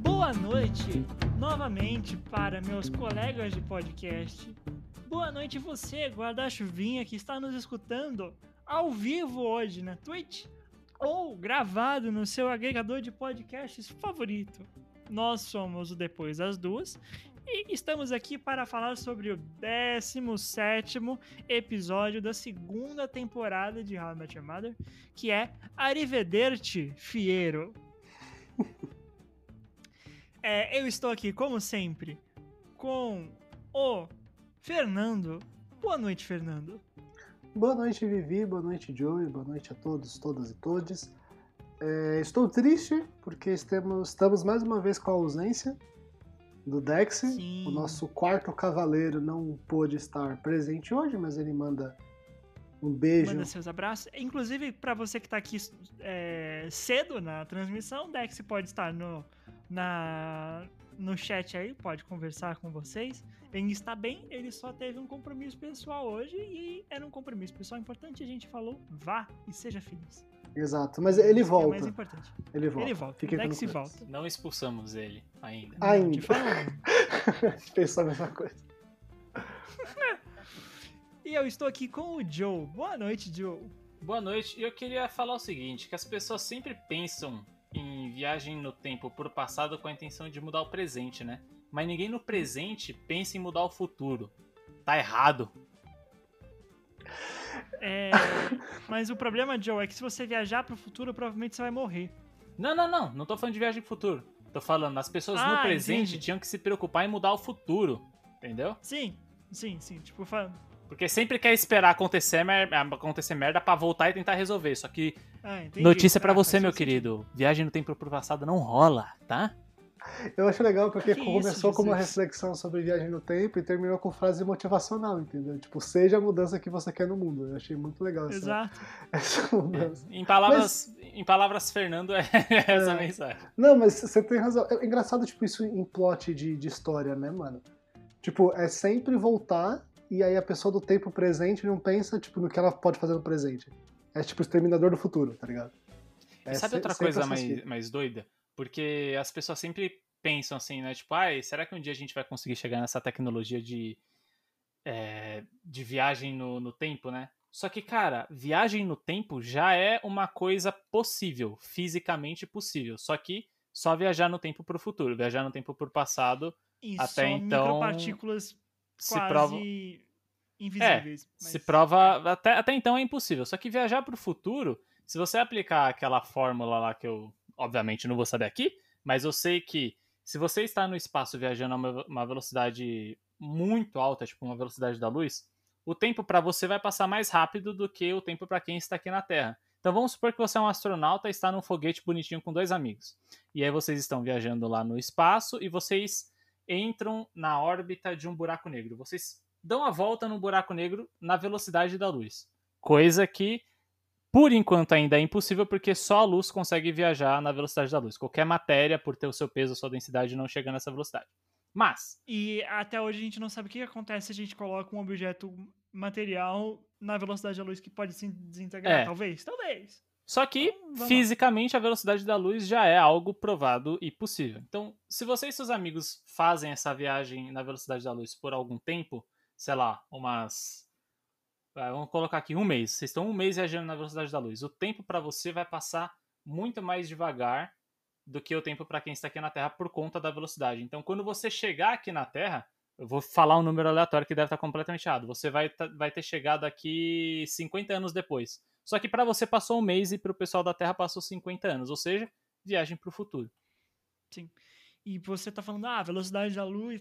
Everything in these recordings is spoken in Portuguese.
Boa noite novamente para meus colegas de podcast. Boa noite você, guarda-chuvinha, que está nos escutando ao vivo hoje na Twitch ou gravado no seu agregador de podcasts favorito. Nós somos o Depois das Duas e estamos aqui para falar sobre o 17 episódio da segunda temporada de How I Met Your Mother, que é Arrivederci, Fiero. É, eu estou aqui, como sempre, com o Fernando. Boa noite, Fernando. Boa noite, Vivi. Boa noite, Joey. Boa noite a todos, todas e todes. É, estou triste porque estamos, estamos mais uma vez com a ausência do Dex. Sim. O nosso quarto cavaleiro não pôde estar presente hoje, mas ele manda um beijo. Manda seus abraços. Inclusive, para você que está aqui é, cedo na transmissão, o Dex pode estar no, na, no chat aí, pode conversar com vocês. Ele está bem, ele só teve um compromisso pessoal hoje e era um compromisso pessoal importante. A gente falou, vá e seja feliz. Exato, mas ele É volta. mais importante. ele volta. Ele volta. Dex tranquilos. volta. Não expulsamos ele ainda. Ainda. Pensou a mesma coisa. E eu estou aqui com o Joe. Boa noite, Joe. Boa noite. E eu queria falar o seguinte, que as pessoas sempre pensam em viagem no tempo pro passado com a intenção de mudar o presente, né? Mas ninguém no presente pensa em mudar o futuro. Tá errado. É, mas o problema, Joe, é que se você viajar pro futuro, provavelmente você vai morrer. Não, não, não. Não tô falando de viagem pro futuro. Tô falando, as pessoas Ah, no presente entendi. tinham que se preocupar em mudar o futuro. Entendeu? Sim, sim, sim. Tipo, fa- Porque sempre quer esperar acontecer, mer- acontecer merda pra voltar e tentar resolver. Só que ah, notícia pra Ah, você, meu sentido. querido. Viagem no tempo pro passado não rola, tá? Eu acho legal porque Que começou isso, com uma reflexão sobre viagem no tempo e terminou com frase motivacional, entendeu? Tipo, seja a mudança que você quer no mundo. Eu achei muito legal essa, Exato. essa mudança. Em palavras, em palavras Fernando, é essa a mensagem. Não, mas você tem razão. É engraçado, tipo, isso em plot de, de história, né, mano? Tipo, é sempre voltar e aí a pessoa do tempo presente não pensa, tipo, no que ela pode fazer no presente. É tipo o exterminador do futuro, tá ligado? E É sabe outra coisa mais, mais doida? Porque as pessoas sempre pensam assim, né? Tipo, ai, será que um dia a gente vai conseguir chegar nessa tecnologia de, é, de viagem no, no tempo, né? Só que, cara, viagem no tempo já é uma coisa possível, fisicamente possível. Só que só viajar no tempo pro futuro. Viajar no tempo pro passado E Até só então, micropartículas se prova. invisíveis. Se mas- prova. Até, até então é impossível. Só que viajar pro futuro, se você aplicar aquela fórmula lá que eu, obviamente, não vou saber aqui, mas eu sei que se você está no espaço viajando a uma, uma velocidade muito alta, tipo uma velocidade da luz, o tempo para você vai passar mais rápido do que o tempo para quem está aqui na Terra. Então vamos supor que você é um astronauta e está num foguete bonitinho com dois amigos. E aí vocês estão viajando lá no espaço e vocês entram na órbita de um buraco negro. Vocês dão a volta no buraco negro na velocidade da luz. Coisa que, por enquanto, ainda é impossível porque só a luz consegue viajar na velocidade da luz. Qualquer matéria, por ter o seu peso, a sua densidade, não chega nessa velocidade. Mas, E até hoje a gente não sabe o que acontece se a gente coloca um objeto material na velocidade da luz que pode se desintegrar. É. Talvez, talvez. Só que, Então, fisicamente, a velocidade da luz já é algo provado e possível. Então, se você e seus amigos fazem essa viagem na velocidade da luz por algum tempo, sei lá, umas. vai, Vamos colocar aqui um mês. Vocês estão um mês viajando na velocidade da luz. O tempo para você vai passar muito mais devagar do que o tempo para quem está aqui na Terra por conta da velocidade. Então, quando você chegar aqui na Terra, eu vou falar um número aleatório que deve estar completamente errado. Você vai, tá- vai ter chegado aqui 50 anos depois. Só que para você passou um mês e para o pessoal da Terra passou 50 anos, ou seja, viagem para o futuro. E você tá falando, ah, velocidade da luz,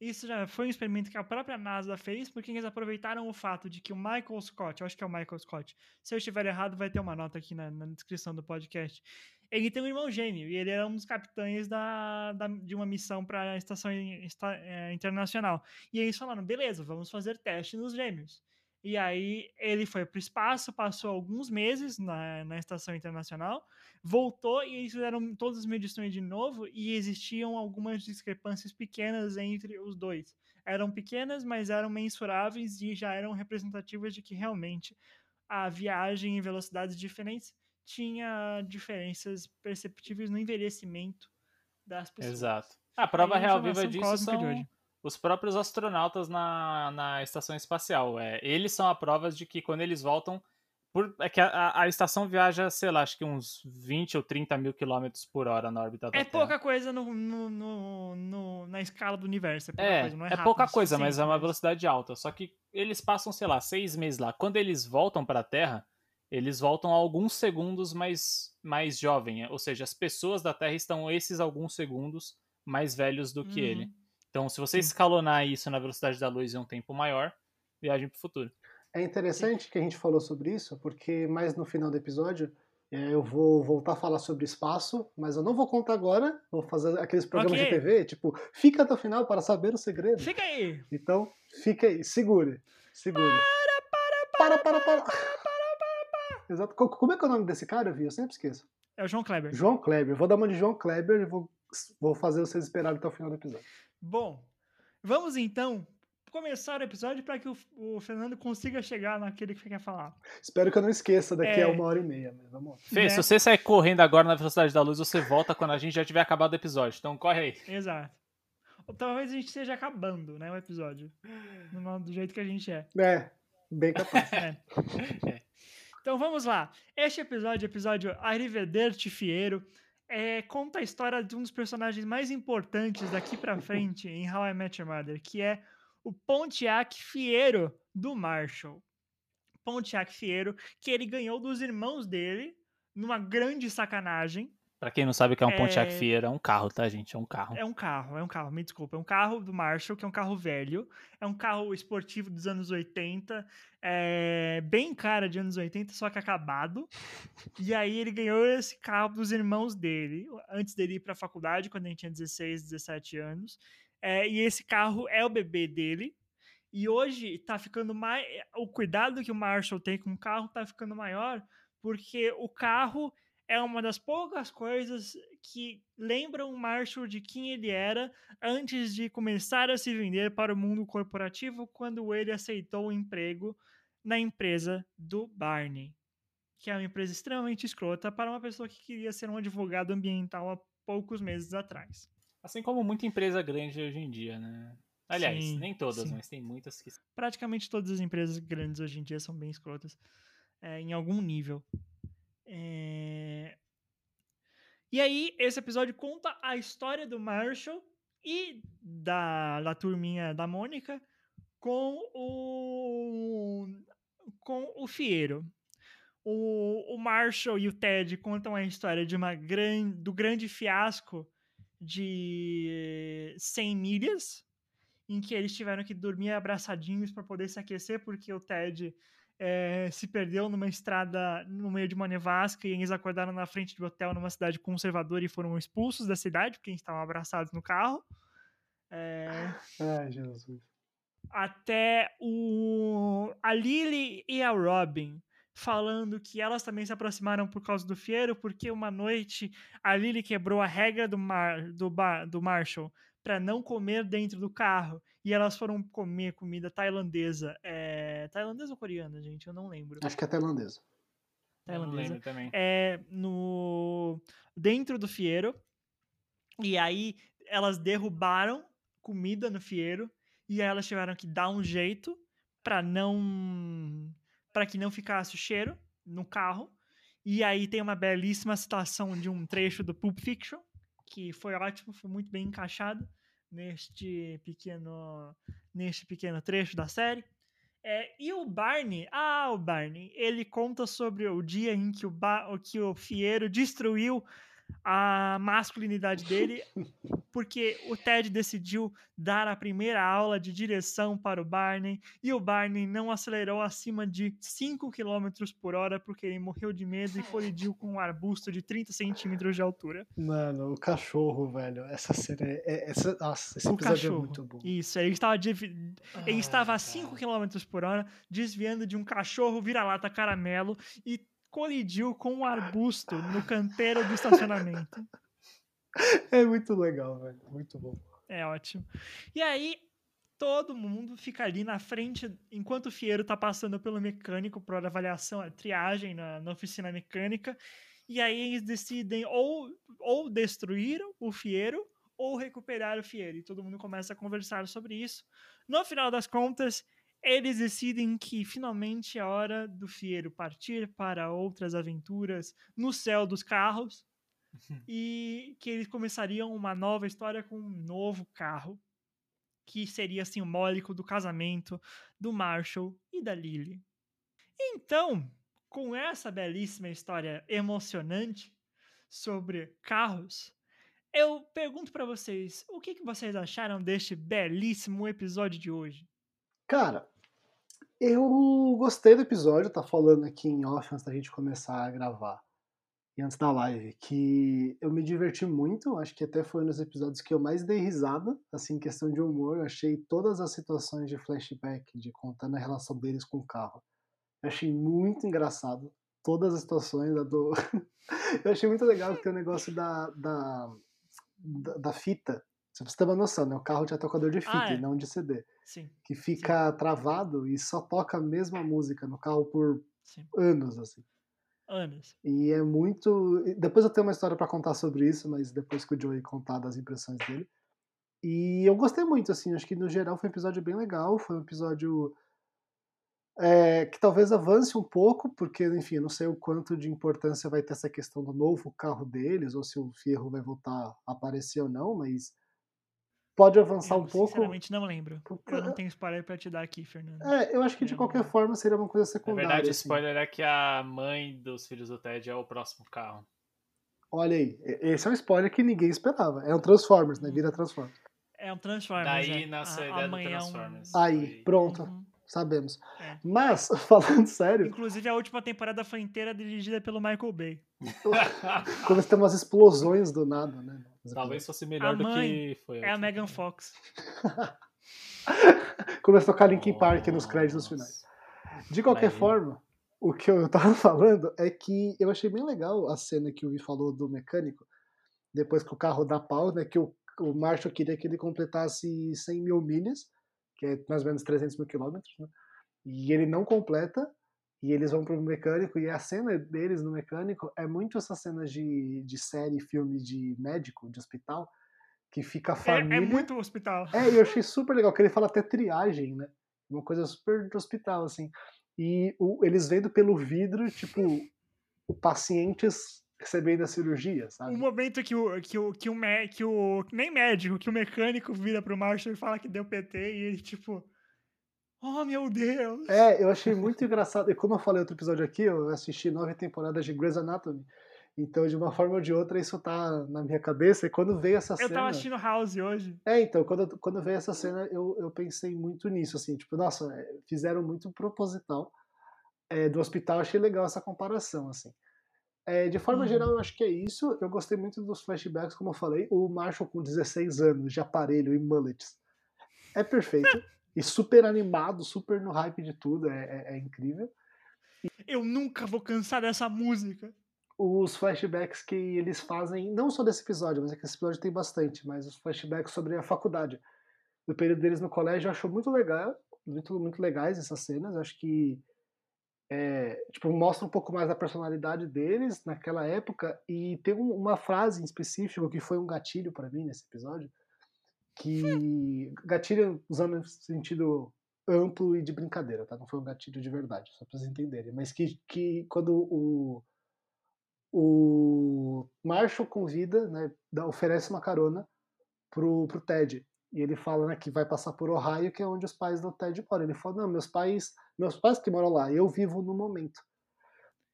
isso já foi um experimento que a própria NASA fez, porque eles aproveitaram o fato de que o Michael Scott, eu acho que é o Michael Scott, se eu estiver errado, vai ter uma nota aqui na, na descrição do podcast. Ele tem um irmão gêmeo, e ele era um dos capitães da, da- de uma missão para a Estação Esta- eh, Internacional. E eles falaram, beleza, vamos fazer teste nos gêmeos. E aí ele foi para o espaço, passou alguns meses na, na estação internacional, voltou e eles fizeram todas as medições de novo e existiam algumas discrepâncias pequenas entre os dois. Eram pequenas, mas eram mensuráveis e já eram representativas de que realmente a viagem em velocidades diferentes tinha diferenças perceptíveis no envelhecimento das pessoas. Exato. A prova Aí, real viva disso são hoje. Os próprios astronautas na, na estação espacial. É, eles são a prova de que quando eles voltam. Por, é que a, a- estação viaja, sei lá, acho que uns 20 ou 30 mil quilômetros por hora na órbita da É Terra. pouca coisa no, no- no- na escala do universo. É pouca É, coisa, não é, é rápido pouca coisa, mas é uma velocidade alta. Só que eles passam, sei lá, seis meses lá. Quando eles voltam para a Terra, eles voltam alguns segundos mais, mais jovem. Ou seja, as pessoas da Terra estão esses alguns segundos mais velhos do que Uhum. ele. Então, se você Sim. escalonar isso na velocidade da luz em um tempo maior, viagem para o futuro. É interessante que a gente falou sobre isso, porque mais no final do episódio é, eu vou voltar a falar sobre espaço, mas eu não vou contar agora. Vou fazer aqueles programas Ok. de TV, tipo, fica até o final para saber o segredo. Fica aí! Então, fica aí, segure. Segure. Para, para, para. Exato. Co- Como é que é o nome desse cara, Vi? Eu sempre esqueço. É o João Kleber. João Kleber. Vou dar uma de João Kleber e vou, vou fazer vocês esperarem até o final do episódio. Bom, vamos então começar o episódio para que o, o Fernando consiga chegar naquele que quer falar. Espero que eu não esqueça daqui É. a uma hora e meia. Mas vamos lá. Fê, Né? se você sair correndo agora na velocidade da luz, você volta quando a gente já tiver acabado o episódio. Então corre aí. Exato. Ou talvez a gente esteja acabando, né, o episódio. Do, jeito que a gente é. É, bem capaz. É. Então vamos lá. Este episódio, episódio Arrivederci Fiero, é, conta a história de um dos personagens mais importantes daqui pra frente em How I Met Your Mother, que é o Pontiac Fiero do Marshall. Pontiac Fiero, que ele ganhou dos irmãos dele numa grande sacanagem. Pra quem não sabe o que é um É. Pontiac Fiero, é um carro, tá, gente? É um carro. É um carro, é um carro, me desculpa. É um carro do Marshall, que é um carro velho. É um carro esportivo dos anos 80. É bem cara de anos 80, só que acabado. E aí ele ganhou esse carro dos irmãos dele, antes dele ir pra faculdade, quando ele tinha 16, 17 anos. É, e esse carro é o bebê dele. E hoje tá ficando mais. O cuidado que o Marshall tem com o carro tá ficando maior, porque o carro é uma das poucas coisas que lembram o Marshall de quem ele era antes de começar a se vender para o mundo corporativo, quando ele aceitou o emprego na empresa do Barney, que é uma empresa extremamente escrota para uma pessoa que queria ser um advogado ambiental há poucos meses atrás. Assim como muita empresa grande hoje em dia, né? Aliás, Sim, nem todas, sim. mas tem muitas que. praticamente todas as empresas grandes hoje em dia são bem escrotas é, em algum nível. É, E aí, esse episódio conta a história do Marshall e da, da turminha da Mônica com o com o Fiero. O, o Marshall e o Ted contam a história de uma gran, do grande fiasco de 100 milhas, em que eles tiveram que dormir abraçadinhos para poder se aquecer, porque o Ted eh, se perdeu numa estrada no meio de uma nevasca e eles acordaram na frente do hotel numa cidade conservadora e foram expulsos da cidade porque eles estavam abraçados no carro. Eh, Ai, Jesus. até o a Lily e a Robin falando que elas também se aproximaram por causa do Fiero, porque uma noite a Lily quebrou a regra do, Mar, do, Bar- do Marshall para não comer dentro do carro e elas foram comer comida tailandesa. É, tailandesa ou coreana, gente? Eu não lembro. Acho que é tailandesa. Eu não Tailandesa lembro também. é, no dentro do Fiero. E aí elas derrubaram comida no Fiero e aí elas tiveram que dar um jeito para não para que não ficasse o cheiro no carro. E aí tem uma belíssima citação de um trecho do Pulp Fiction que foi ótimo, foi muito bem encaixado neste pequeno neste pequeno trecho da série. É, e o Barney, ah, o Barney, ele conta sobre o dia em que o, ba que o Fiero destruiu a masculinidade dele, porque o Ted decidiu dar a primeira aula de direção para o Barney e o Barney não acelerou acima de 5 km por hora porque ele morreu de medo e colidiu com um arbusto de 30 centímetros de altura. Mano, o cachorro, velho. Essa cena é. é- essa, nossa, esse o episódio cachorro. é muito bom. Isso, ele estava, devi- ele Ah, estava a cara. 5 km por hora, desviando de um cachorro vira-lata caramelo e colidiu com um arbusto no canteiro do estacionamento. É muito legal, velho. Muito bom. É ótimo. E aí, todo mundo fica ali na frente, enquanto o Fiero tá passando pelo mecânico para avaliação, a triagem na, na oficina mecânica. E aí eles decidem ou, ou destruir o Fiero ou recuperar o Fiero. E todo mundo começa a conversar sobre isso. No final das contas, eles decidem que finalmente é hora do Fiero partir para outras aventuras no céu dos carros e que eles começariam uma nova história com um novo carro, que seria simbólico do casamento do Marshall e da Lily. Então, com essa belíssima história emocionante sobre carros, eu pergunto para vocês, o que, que vocês acharam deste belíssimo episódio de hoje? Cara, eu gostei do episódio, tá falando aqui em off antes da gente começar a gravar. E antes da live, que eu me diverti muito, acho que até foi um dos episódios que eu mais dei risada, assim, em questão de humor. Eu achei todas as situações de flashback, de contando a relação deles com o carro. Eu achei muito engraçado. Todas as situações da do. eu achei muito legal que o negócio da, da, da, da fita. Pra você ter uma noção, né? O carro tinha tocador de fita Ah, é. e não de CD Sim, que fica travado e só toca a mesma música no carro por sim. anos, assim. Anos. E é muito. Depois eu tenho uma história pra contar sobre isso, mas depois que o Joey contar das impressões dele. E eu gostei muito, assim, acho que no geral foi um episódio bem legal, foi um episódio é, que talvez avance um pouco, porque, enfim, eu não sei o quanto de importância vai ter essa questão do novo carro deles, ou se o Fierro vai voltar a aparecer ou não, mas pode avançar Eu, um pouco. sinceramente, não lembro. Porque- Eu não tenho spoiler pra te dar aqui, Fernando. É, eu acho que de qualquer forma seria uma coisa Na secundária. verdade, o assim. spoiler é que a mãe dos filhos do Ted é o próximo carro. Olha aí, esse é um spoiler que ninguém esperava. É um Transformers, né? Vira Transformers. É um Transformers. Daí é. nasceu a A- ideia do amanhã é um- Transformers. Aí, pronto, Uhum. sabemos. É. Mas, falando sério, Inclusive, a última temporada foi inteira dirigida pelo Michael Bay. quando tem umas explosões do nada, né? Talvez fosse A melhor do mãe que foi. É a última Megan. Fox. Começa a tocar Linkin Park nos créditos finais. De qualquer forma, o que eu tava falando é que eu achei bem legal a cena que o Vi falou do mecânico, depois que o carro dá pau, né? Que o, o Marshall queria que ele completasse 100 mil milhas, que é mais ou menos 300 mil quilômetros, né? E ele não completa, e eles vão pro mecânico, e a cena deles no mecânico é muito essa cena de, de série, filme de médico, de hospital, que fica a É, família... é muito hospital. É, e eu achei super legal, que ele fala até triagem, né? Uma coisa super de hospital, assim. E o- eles vendo pelo vidro, tipo, o pacientes recebendo a cirurgia, sabe? O momento que o, que o, que o, que o. Nem médico, que o mecânico vira pro Marshall e fala que deu PT e ele, tipo. Oh, meu Deus! É, eu achei muito engraçado. E como eu falei outro episódio aqui, eu assisti nove temporadas de Grey's Anatomy. Então, de uma forma ou de outra, isso tá na minha cabeça. E quando veio essa Eu cena. tava assistindo House hoje. É, então, quando, quando veio essa cena, eu, eu pensei muito nisso, assim, tipo, nossa, é, fizeram muito proposital. É, do hospital, achei legal essa comparação, assim. É, de forma Uhum. geral, eu acho que é isso. Eu gostei muito dos flashbacks, como eu falei. O Marshall com 16 anos de aparelho e mullets é perfeito. E super animado, super no hype de tudo, é, é- é incrível. Eu nunca vou cansar dessa música. os flashbacks que eles fazem, não só desse episódio, mas é que esse episódio tem bastante, mas os flashbacks sobre a faculdade, do período deles no colégio, eu acho muito legal, muito, muito legais essas cenas, acho que é, tipo, mostra um pouco mais da personalidade deles naquela época, e tem um- uma frase em específico que foi um gatilho para mim nesse episódio, que gatilho usando no sentido amplo e de brincadeira, tá? Não foi um gatilho de verdade, só pra vocês entenderem, mas que, que quando o o Marshall convida, né, oferece uma carona pro, pro Ted. E ele fala né, que vai passar por Ohio, que é onde os pais do Ted moram. Ele fala, não, meus pais, meus pais que moram lá, eu vivo no momento.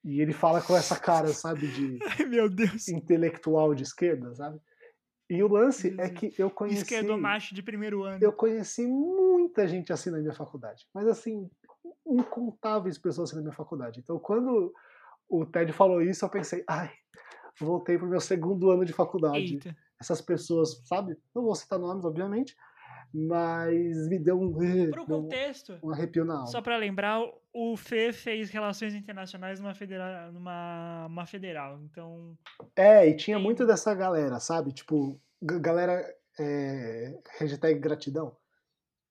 E ele fala com essa cara, sabe, de Ai, meu Deus. intelectual de esquerda, sabe? E o lance é que eu conheci. Esquerdomacho de primeiro ano. Eu conheci muita gente assim na minha faculdade. Mas assim, incontáveis pessoas assim na minha faculdade. Então, quando o Ted falou isso, eu pensei, ai, voltei pro meu segundo ano de faculdade. Eita. Essas pessoas, sabe? Não vou citar nomes, obviamente, mas me deu um, Pro contexto, um arrepio na alma. só pra lembrar, o Fê fez relações internacionais numa federal, numa uma federal. Então, É, e tinha muito dessa galera, sabe? Tipo, galera é, hashtag gratidão,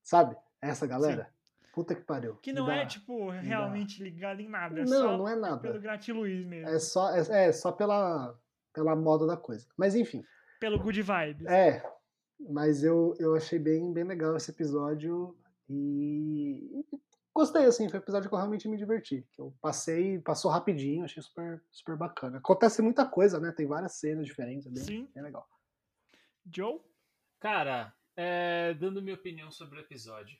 sabe? Essa galera. Puta que pariu. que não dá- é, tipo, realmente ligado em nada. É Não, não é nada. pelo Gratiluiz mesmo. É só, é, é só pela, pela moda da coisa. Mas enfim, Pelo good vibes. é. Mas eu, eu achei bem, bem legal esse episódio e gostei, assim, foi um episódio que eu realmente me diverti. Eu passei, passou rapidinho, achei super, super bacana. Acontece muita coisa, né? Tem várias cenas diferentes, é bem, Sim. bem legal. Joe? Cara, é, dando minha opinião sobre o episódio.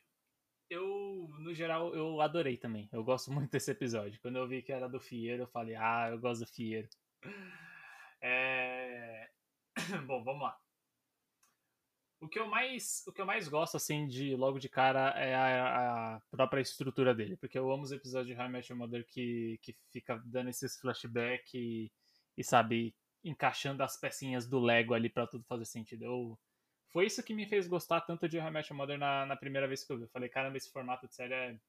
Eu, no geral, eu adorei também. Eu gosto muito desse episódio. Quando eu vi que era do Fieiro, eu falei, ah, eu gosto do Fieiro. É... Bom, vamos lá. O que eu mais, o que eu mais gosto, assim, de logo de cara é a, a própria estrutura dele. Porque eu amo os episódios de How I Mother que, que fica dando esses flashbacks e, e, sabe, encaixando as pecinhas do Lego ali pra tudo fazer sentido. Eu, foi isso que me fez gostar tanto de How I Mother na, na primeira vez que eu vi. Eu falei, caramba, esse formato de série é...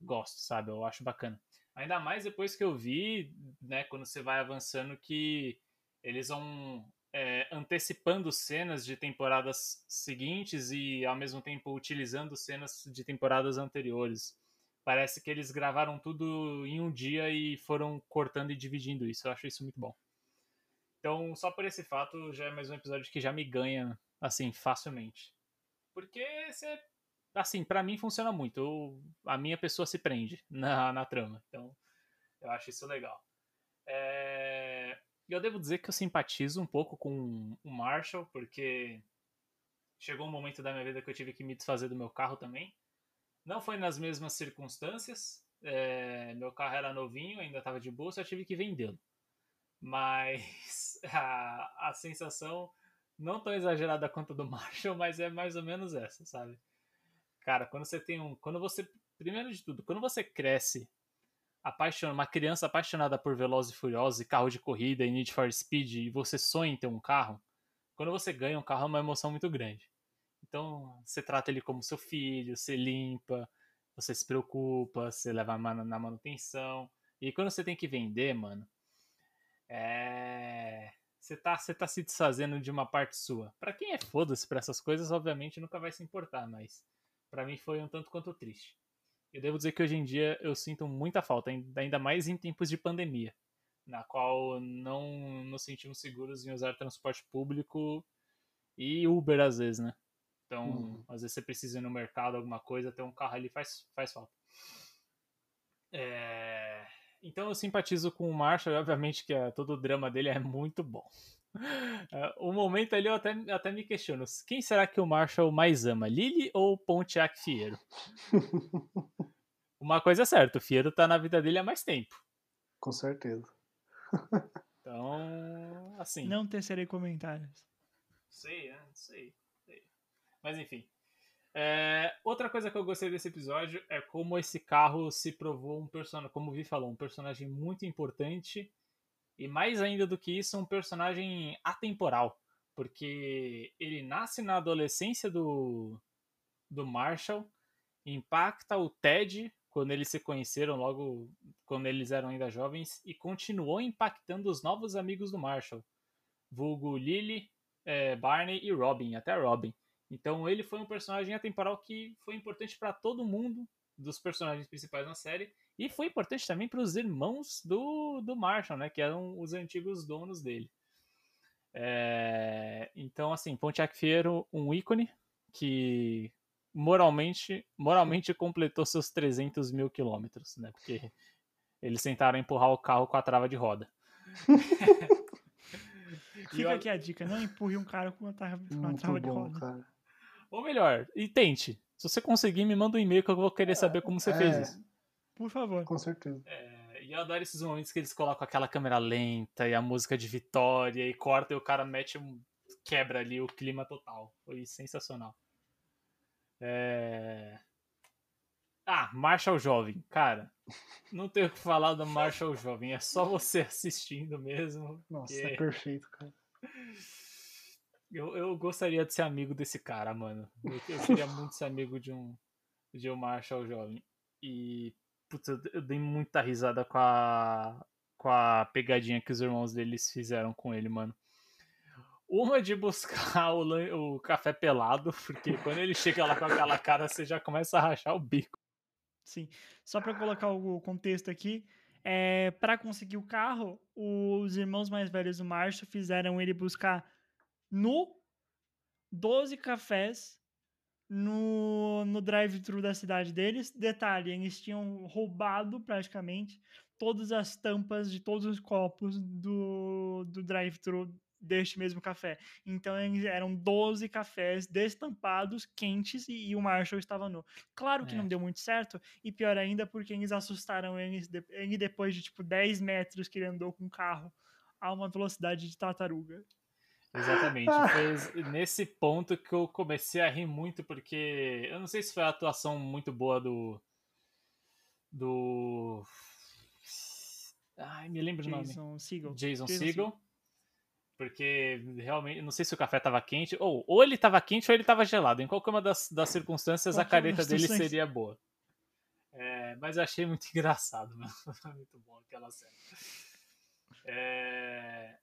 Gosto, sabe? Eu acho bacana. Ainda mais depois que eu vi, né, quando você vai avançando, que eles vão é, antecipando cenas de temporadas seguintes e ao mesmo tempo utilizando cenas de temporadas anteriores. Parece que eles gravaram tudo em um dia e foram cortando e dividindo isso. Eu acho isso muito bom. Então, só por esse fato, já é mais um episódio que já me ganha, assim, facilmente. Porque. Assim, pra mim funciona muito. Eu- a minha pessoa se prende na, na trama. Então, eu acho isso legal. É, Eu devo dizer que eu simpatizo um pouco com o Marshall, porque chegou um momento da minha vida que eu tive que me desfazer do meu carro também. Não foi nas mesmas circunstâncias. é, Meu carro era novinho, ainda estava de bolsa, eu tive que vendê-lo. Mas a, a sensação não tão exagerada quanto do Marshall, mas é mais ou menos essa, sabe? Cara, quando você tem um. Quando você. Primeiro de tudo, quando você cresce apaixon... uma criança apaixonada por Velozes e Furiosos e carro de corrida e Need for Speed e você sonha em ter um carro, quando você ganha um carro é uma emoção muito grande. Então, você trata ele como seu filho, você limpa, você se preocupa, você leva ma- na manutenção. E quando você tem que vender, mano, é... Você tá, você tá se desfazendo de uma parte sua. Pra quem é foda-se pra essas coisas, obviamente nunca vai se importar, mas pra mim foi um tanto quanto triste. Eu devo dizer que hoje em dia eu sinto muita falta, ainda mais em tempos de pandemia, na qual não nos sentimos seguros em usar transporte público e Uber às vezes, né? Então, Uhum. às vezes você precisa ir no mercado, alguma coisa, ter um carro ali faz, faz falta. É, Então eu simpatizo com o Marshall obviamente que é, todo o drama dele é muito bom. É, O momento ali eu até, até me questiono, quem será que o Marshall mais ama, Lily ou Pontiac Fiero? Uma coisa é certa, o Fiero tá na vida dele há mais tempo. Com certeza. Então, assim. Não tecerei comentários. Sei, né? Sei, sei. Mas enfim. É, outra coisa que eu gostei desse episódio é como esse carro se provou um personagem, como o Vi falou, um personagem muito importante e mais ainda do que isso, um personagem atemporal, porque ele nasce na adolescência do, do Marshall, impacta o Ted quando eles se conheceram logo quando eles eram ainda jovens e continuou impactando os novos amigos do Marshall, vulgo Lily, é, Barney e Robin, até Robin. Então ele foi um personagem atemporal que foi importante para todo mundo dos personagens principais na série e foi importante também para os irmãos do, do Marshall, né, que eram os antigos donos dele. É, então assim, Pontiac Fiero, um ícone que moralmente, moralmente completou seus 300 mil quilômetros, né, porque eles tentaram empurrar o carro com a trava de roda. Fica aqui a dica, não empurre um cara com uma trava, com uma trava de roda. cara. Ou melhor, e tente. Se você conseguir, me manda um e-mail que eu vou querer saber como você fez É. isso. Por favor. Com certeza. É, e eu adoro esses momentos que eles colocam aquela câmera lenta e a música de vitória e corta e o cara mete um. quebra ali o clima total. Foi sensacional. É... Ah, Marshall Jovem. Cara, não tenho o que falar do Marshall Jovem. É só você assistindo mesmo. Nossa, porque é perfeito, cara. Eu, eu gostaria de ser amigo desse cara, mano. Eu, eu queria muito ser amigo de um, de um Marshall Jovem. E, putz, eu, dei muita risada com a, com a pegadinha que os irmãos deles fizeram com ele, mano. Uma de buscar o, o café pelado, porque quando ele chega lá com aquela cara, você já começa a rachar o bico. Sim. Só para colocar o contexto aqui, é, para conseguir o carro, os irmãos mais velhos do Marshall fizeram ele buscar no 12 cafés no, no drive-thru da cidade deles. Detalhe, eles tinham roubado praticamente todas as tampas de todos os copos do, do drive-thru deste mesmo café. Então eles eram 12 cafés destampados, quentes, e, e o Marshall estava nu. Claro que É. não deu muito certo, e pior ainda porque eles assustaram eles, de- ele depois de tipo 10 metros que ele andou com o carro a uma velocidade de tartaruga. Exatamente. Foi es- nesse ponto que eu comecei a rir muito, porque eu não sei se foi a atuação muito boa do. Do. Ai, me lembro o nome. Jason Segel. Jason, Jason Segel. Porque realmente, não sei se o café tava quente, ou, ou ele tava quente ou ele tava gelado. Em qualquer uma das, das circunstâncias, a Qualquer uma careta dele seria boa. É, mas eu achei muito engraçado, mano. Foi muito bom aquela cena. É,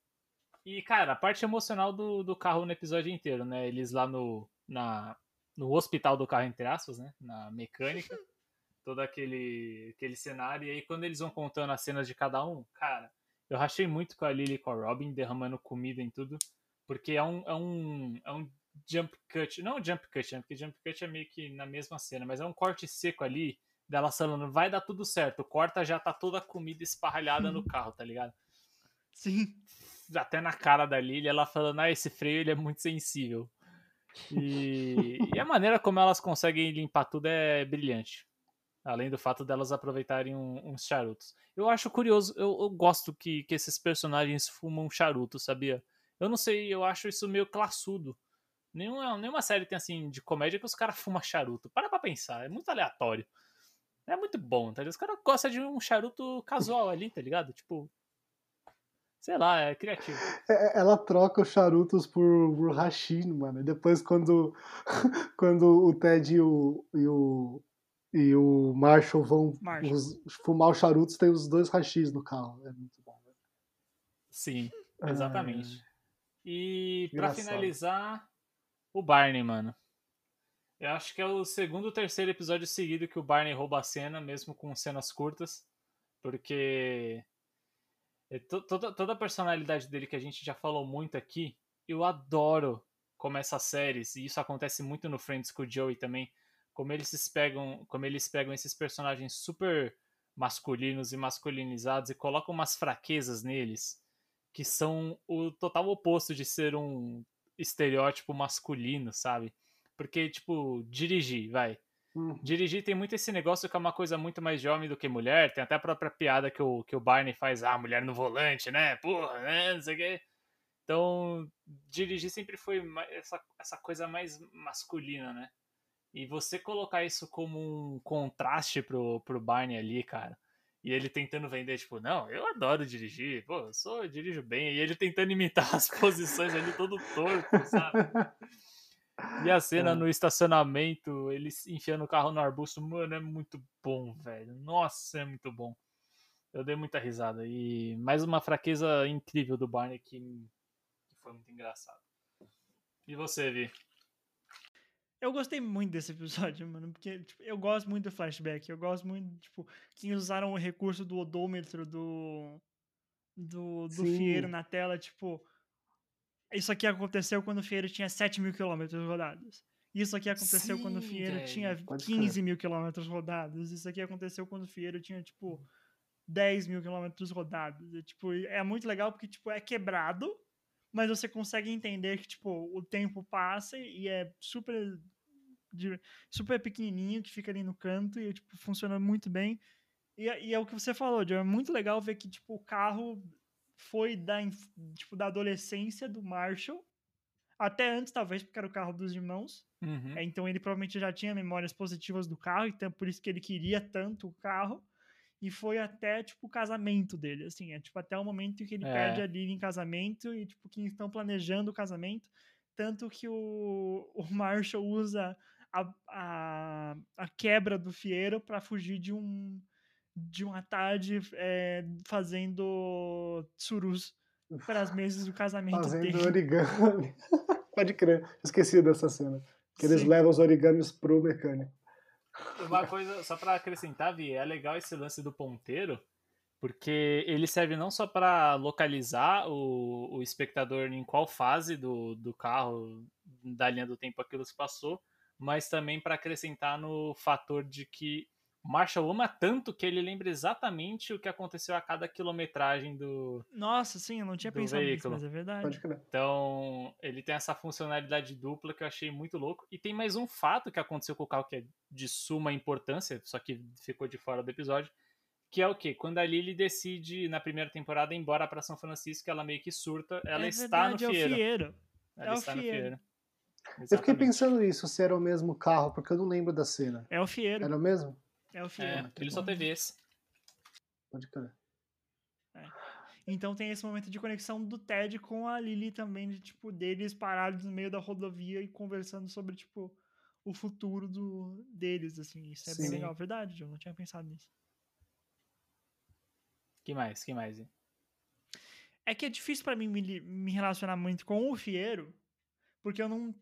E, cara, a parte emocional do, do carro no episódio inteiro, né? Eles lá no, na, no hospital do carro, entre aspas, né? Na mecânica. Todo aquele, aquele cenário. E aí, quando eles vão contando as cenas de cada um, cara, eu rachei muito com a Lily e com a Robin, derramando comida em tudo. Porque é um, é um, é um jump cut. Não um jump cut, né? Porque jump cut é meio que na mesma cena, mas é um corte seco ali dela falando, vai dar tudo certo. Corta já tá toda a comida esparralhada no carro, tá ligado? Sim. Até na cara da Lily, ela falando, ah, esse freio ele é muito sensível. E, e a maneira como elas conseguem limpar tudo é brilhante. Além do fato delas aproveitarem uns charutos. Eu acho curioso, eu, eu gosto que, que esses personagens fumam charuto, sabia? Eu não sei, eu acho isso meio classudo. Nenhuma, nenhuma série tem assim de comédia que os caras fumam charuto. Para pra pensar, é muito aleatório. É muito bom, tá ligado? Os caras gostam de um charuto casual ali, tá ligado? Tipo. Sei lá, é criativo. É, Ela troca os charutos por, por mano. E depois, quando, quando o Ted e o, e o, e o Marshall vão Marshall. os- fumar os charutos, tem os dois rachis no carro. É muito bom. né? Sim, exatamente. E pra Engraçado. finalizar, o Barney, mano. Eu acho que é o segundo ou terceiro episódio seguido que o Barney rouba a cena, mesmo com cenas curtas. Porque é toda, toda a personalidade dele que a gente já falou muito aqui, eu adoro como essas séries, e isso acontece muito no Friends com o Joey também, como eles pegam, como eles pegam esses personagens super masculinos e masculinizados e colocam umas fraquezas neles que são o total oposto de ser um estereótipo masculino, sabe? Porque, tipo, dirigir, vai. Hum. Dirigir tem muito esse negócio que é uma coisa muito mais de homem do que mulher. Tem até a própria piada que o, que o Barney faz, ah, mulher no volante, né? Porra, né? Não sei o quê. Então, dirigir sempre foi essa, essa coisa mais masculina, né? E você colocar isso como um contraste pro, pro Barney ali, cara. E ele tentando vender, tipo, não, eu adoro dirigir, pô, eu sou, eu dirijo bem. E ele tentando imitar as posições ali todo torto, sabe? E a cena É. no estacionamento, ele se enfiando o carro no arbusto, mano, é muito bom, velho. Nossa, é muito bom. Eu dei muita risada. E mais uma fraqueza incrível do Barney que, que foi muito engraçado. E você, Vi? Eu gostei muito desse episódio, mano, porque tipo, eu gosto muito do flashback. Eu gosto muito, tipo, que eles usaram o recurso do odômetro do. do, do Sim. Fieiro na tela, tipo. Isso aqui aconteceu quando o Fieiro tinha 7 mil quilômetros rodados. Isso aqui aconteceu quando o Sim, Fieiro velho. tinha Pode 15 mil quilômetros rodados. Isso aqui aconteceu quando o Fieiro tinha, tipo, 10 mil quilômetros rodados. É, tipo, é muito legal porque, tipo, é quebrado, mas você consegue entender que, tipo, o tempo passa e é super, de- super pequenininho, que fica ali no canto e, tipo, funciona muito bem. E, é- e é o que você falou, Joe. É muito legal ver que, tipo, o carro foi da, tipo, da adolescência do Marshall. Até antes, talvez, porque era o carro dos irmãos. Uhum. É, então ele provavelmente já tinha memórias positivas do carro, então por isso que ele queria tanto o carro. E foi até, tipo, o casamento dele, assim. É, tipo, até o momento em que ele É. perde a Lily em casamento e, tipo, que estão planejando o casamento. Tanto que o, o Marshall usa a, a, a quebra do Fiero para fugir de um de uma tarde é, fazendo surus para as mesas do casamento Fazendo dele. origami. Pode crer, esqueci dessa cena. Que eles Sim. levam os origamis pro mecânico. Uma coisa, só pra acrescentar, Vi, é legal esse lance do ponteiro, porque ele serve não só pra localizar o, o espectador em qual fase do, do carro, da linha do tempo aquilo se passou, mas também pra acrescentar no fator de que Marshall ama tanto que ele lembra exatamente o que aconteceu a cada quilometragem do. Nossa, sim, eu não tinha do pensado nisso, veículo. mas é verdade. Pode crer. Então, ele tem essa funcionalidade dupla que eu achei muito louco. E tem mais um fato que aconteceu com o carro que é de suma importância, só que ficou de fora do episódio, que é o quê? Quando a Lily decide, na primeira temporada, ir embora pra São Francisco, ela meio que surta, ela é está verdade, no é o Fieiro. Fieiro. Ela É o está no Fieiro. Fieiro. Eu fiquei Exatamente. pensando nisso, se era o mesmo carro, porque eu não lembro da cena. É o Fieiro. Era o mesmo? É o Fieiro. É, ele só teve esse. Pode crer. Então tem esse momento de conexão do Ted com a Lily também, de tipo, deles parados no meio da rodovia e conversando sobre, tipo, o futuro do, deles, assim. Isso é bem Sim. legal, verdade, eu não tinha pensado nisso. Que mais? Que mais? É que é difícil pra mim me, me relacionar muito com o Fieiro, porque eu não,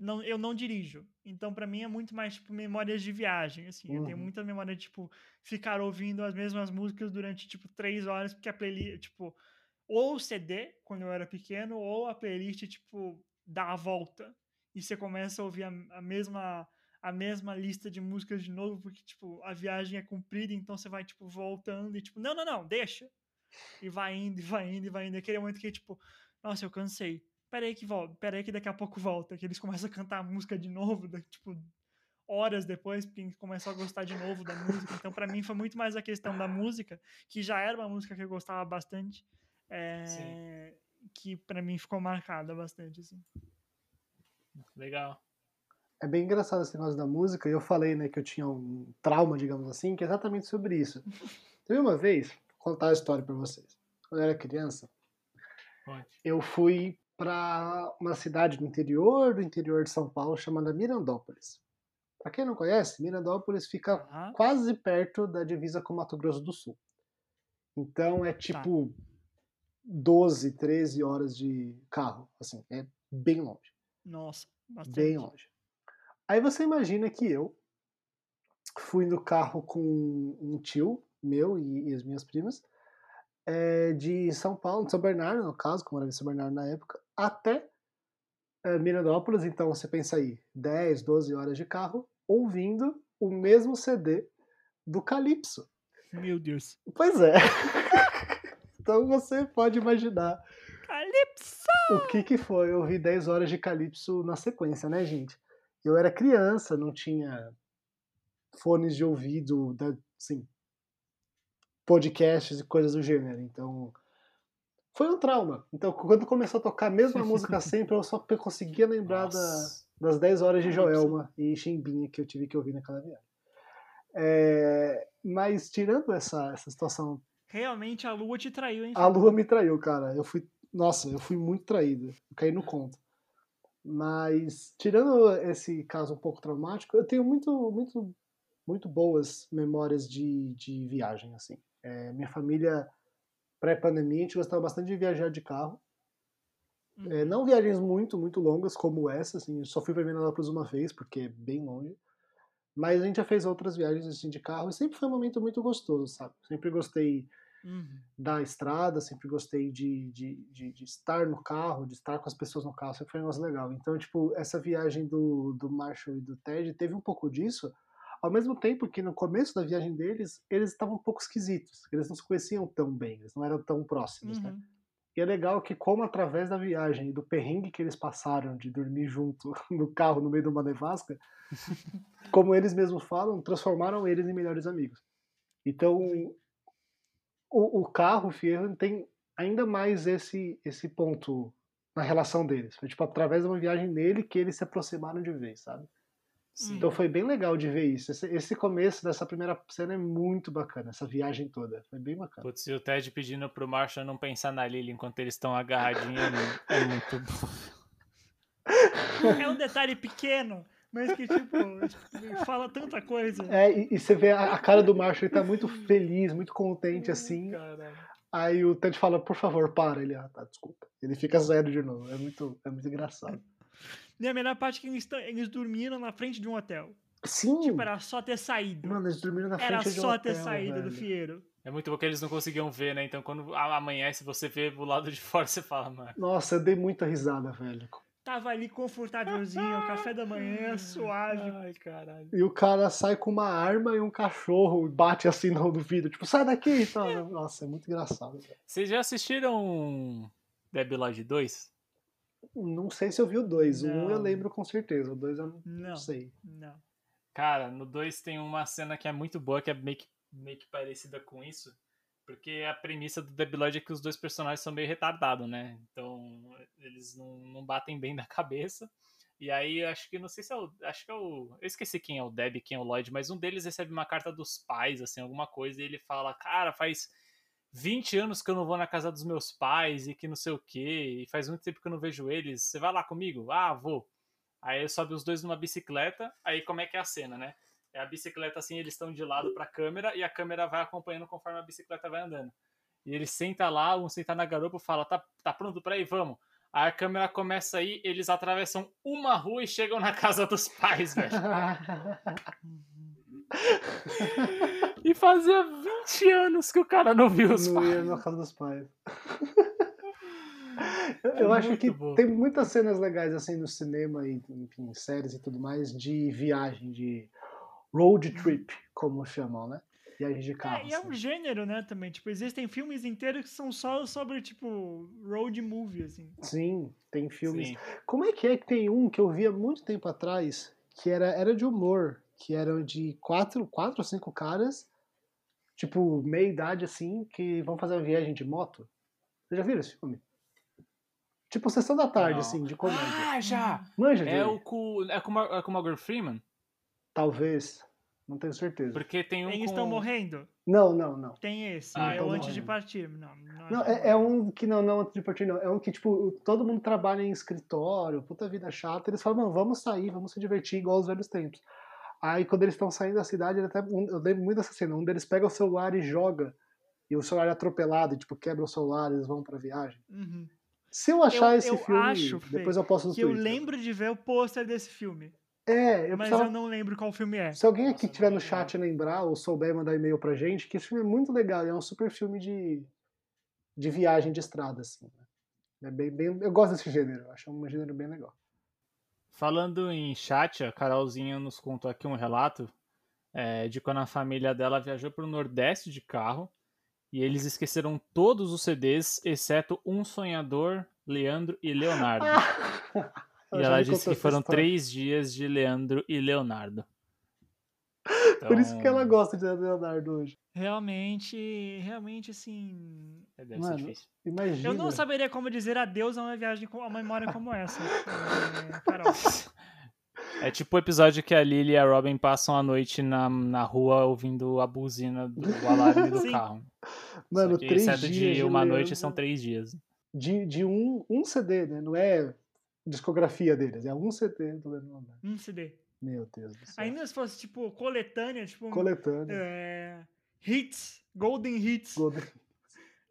não eu não dirijo. Então pra mim é muito mais tipo memórias de viagem, assim. Eu tenho Uhum. muita memória de tipo ficar ouvindo as mesmas músicas durante tipo três horas, porque a playlist tipo ou o CD quando eu era pequeno ou a playlist tipo dá a volta e você começa a ouvir a, a mesma a mesma lista de músicas de novo, porque tipo a viagem é comprida, então você vai tipo voltando e tipo não não não deixa e vai indo, e vai indo, e vai indo. Aquele momento que, tipo, nossa, eu cansei. Peraí que volta, peraí que daqui a pouco volta. Que eles começam a cantar a música de novo, tipo, horas depois, porque começam a gostar de novo da música. Então, pra mim, foi muito mais a questão da música, que já era uma música que eu gostava bastante, é, que pra mim ficou marcada bastante, assim. Legal. É bem engraçado esse negócio da música, e eu falei, né, que eu tinha um trauma, digamos assim, que é exatamente sobre isso. Teve uma vez, vou contar a história pra vocês. Quando eu era criança, eu fui pra uma cidade do interior do interior de São Paulo chamada Mirandópolis. Pra quem não conhece, Mirandópolis fica Tá? quase perto da divisa com Mato Grosso do Sul. Então é tipo 12, 13 horas de carro, assim, é bem longe. Nossa, bastante. Bem longe. Aí você imagina que eu fui no carro com um tio meu e, e as minhas primas, é, de São Paulo, de São Bernardo, no caso, como era em São Bernardo na época, até é, Mirandópolis. Então você pensa aí, 10, 12 horas de carro, ouvindo o mesmo CD do Calypso. Meu Deus. Pois é. então você pode imaginar Calypso! o que, que foi ouvir 10 horas de Calypso na sequência, né, gente? Eu era criança, não tinha fones de ouvido, da, assim, podcasts e coisas do gênero. Então, foi um trauma. Então, quando começou a tocar a mesma música sempre, eu só conseguia lembrar da, das 10 horas de Calypso. Joelma e Chimbinha que eu tive que ouvir naquela viagem. É, mas, tirando essa, essa situação Realmente a lua te traiu, hein? a lua me traiu, cara. Eu fui. Nossa, eu fui muito traído. Eu caí no conto. Mas, tirando esse caso um pouco traumático, eu tenho muito, muito, muito boas memórias de, de viagem, assim. É, minha família, pré-pandemia, a gente gostava bastante de viajar de carro. Uhum. É, não viagens muito, muito longas como essa, assim. Só fui pra Minneapolis uma vez, porque é bem longe. Mas a gente já fez outras viagens assim, de carro e sempre foi um momento muito gostoso, sabe? Sempre gostei Uhum. da estrada, sempre gostei de, de, de, de estar no carro, de estar com as pessoas no carro, sempre foi um negócio legal. Então, tipo, essa viagem do, do Marshall e do Ted teve um pouco disso, ao mesmo tempo que no começo da viagem deles, eles estavam um pouco esquisitos, eles não se conheciam tão bem, eles não eram tão próximos, né? Uhum. E é legal que, como através da viagem e do perrengue que eles passaram de dormir junto no carro no meio de uma nevasca, como eles mesmos falam, transformaram eles em melhores amigos. Então, o, o carro, o Fierro, tem ainda mais esse, esse ponto na relação deles. Foi tipo através de uma viagem nele que eles se aproximaram de vez, sabe? Sim. Então foi bem legal de ver isso. Esse, esse começo dessa primeira cena é muito bacana, essa viagem toda. Foi bem bacana. Putz, e o Ted pedindo pro Marshall não pensar na Lily enquanto eles estão agarradinhos é é muito bom. É um detalhe pequeno, mas que, tipo, fala tanta coisa. É, e, e você vê a, a cara do Marshall, ele tá muito feliz, muito contente assim. Caralho. Aí o Ted fala, por favor, para. Ele, ah, tá, desculpa. Ele fica sério de novo. É muito, é muito engraçado. E a melhor parte é que eles, eles dormiram na frente de um hotel. Sim! Tipo, era só ter saído. Mano, eles dormiram na frente Era de um só ter hotel, saído do velho. Fieiro. É muito bom que eles não conseguiam ver, né? Então quando amanhece, você vê do lado de fora, você fala, mano. Nossa, eu dei muita risada, velho. Tava ali confortávelzinho, café da manhã, suave. Ai, caralho. E o cara sai com uma arma e um cachorro e bate assim no vidro, tipo, sai daqui e tal. Nossa, é muito engraçado, velho. Vocês já assistiram Debbie Lodge 2? Não sei se eu vi o dois. O um eu lembro com certeza. O dois eu não, Não, sei. não. Cara, no 2 tem uma cena que é muito boa, que é meio que, meio que parecida com isso. Porque a premissa do Debbie Lloyd é que os dois personagens são meio retardados, né? Então, eles não, não batem bem da cabeça. E aí, acho que, não sei se é o. Acho que é o. Eu esqueci quem é o Deb e quem é o Lloyd, mas um deles recebe uma carta dos pais, assim, alguma coisa, e ele fala: Cara, faz 20 anos que eu não vou na casa dos meus pais e que não sei o quê, e faz muito tempo que eu não vejo eles. Você vai lá comigo? Ah, vou. Aí sobe os dois numa bicicleta, aí como é que é a cena, né? É a bicicleta assim, eles estão de lado pra câmera e a câmera vai acompanhando conforme a bicicleta vai andando. E ele senta lá, um senta na garupa e fala: tá, tá pronto pra ir? Vamos. Aí a câmera começa a ir, eles atravessam uma rua e chegam na casa dos pais, velho. E fazia 20 anos que o cara não viu os não ia pais. na casa dos pais. Eu, É eu acho que bom. tem muitas cenas legais assim no cinema e enfim, séries e tudo mais de viagem, de road trip, como chamam, né? Viagem de carro. É, e é um assim. gênero, né, também. Tipo, existem filmes inteiros que são só sobre, tipo, road movie, assim. Sim, tem filmes. Sim. Como é que é que tem um que eu via muito tempo atrás, que era, era de humor, que eram de quatro, quatro ou cinco caras, tipo, meia idade assim, que vão fazer uma viagem de moto? Vocês já viram esse filme? Tipo, sessão da tarde, Não. assim, de comédia. Ah, já! Manja É o com, é com, é com o Morgan Freeman? Talvez. Não tenho certeza. Porque tem um Eles com... estão morrendo? Não, não, não. Tem esse. Ah, é o não Antes de é. Partir. Não, não, Não, acho que é, é um que não, não, antes de partir, não. É um que, tipo, todo mundo trabalha em escritório, puta vida chata. Eles falam, mano, vamos sair, vamos se divertir igual aos velhos tempos. Aí, quando eles estão saindo da cidade, ele até, eu lembro muito dessa cena. Um deles pega o celular e joga. E o celular é atropelado, e, tipo, quebra o celular, eles vão pra viagem. Uhum. Se eu achar Eu- esse eu filme, acho, Fê, depois eu posto no Que eu Twitter. lembro de ver o pôster desse filme. É, eu mas precisava... eu não lembro qual filme é. Se alguém aqui eu tiver no chat lembrar ou souber mandar e-mail pra gente, que esse filme é muito legal. É um super filme de, de viagem de estrada, assim. né? É bem, bem, eu gosto desse gênero, eu acho um gênero bem legal. Falando em chat, a Carolzinha nos contou aqui um relato é, de quando a família dela viajou para o Nordeste de carro e eles esqueceram todos os CDs, exceto Um Sonhador, Leandro e Leonardo. E ela disse que foram três dias de Leandro e Leonardo. Por isso que ela Então, gosta de Leonardo hoje. Realmente, realmente, assim. Deve ser Mano, difícil. Imagina. Eu não saberia como dizer adeus a uma viagem com a uma memória como essa. É, Carol. É tipo o episódio que a Lily e a Robin passam a noite na, na rua ouvindo a buzina do o alarme do Sim. carro. Mano, que três exceto dias de uma noite são três dias. De, de um, um CD, né? Não é discografia deles, é um CD do Leonardo. Um CD. Meu Deus do céu. Ainda se fosse, tipo, coletânea, tipo. Coletânea. é, hits, Golden Hits, Golden-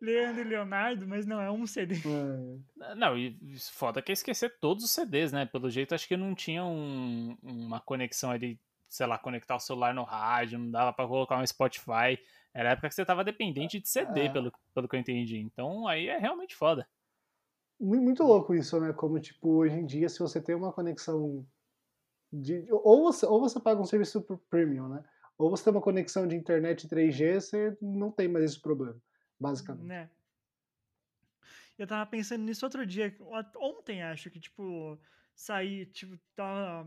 Leandro e Leonardo, mas não, é um CD. É. Não, e foda que é esquecer todos os CDs, né? Pelo jeito, acho que não tinha um- uma conexão ali, sei lá, conectar o celular no rádio, não dava pra colocar um Spotify. Era a época que você tava dependente de CD, É. pelo, pelo que eu entendi. Então aí é realmente foda. Mu- Muito louco isso, né? Como, tipo, hoje em dia, se você tem uma conexão de. Ou você, ou você paga um serviço premium, né? Ou você tem uma conexão de internet 3G, você não tem mais esse problema, basicamente. Né? Eu tava pensando nisso outro dia, ontem acho que, tipo, sair, tipo, tá.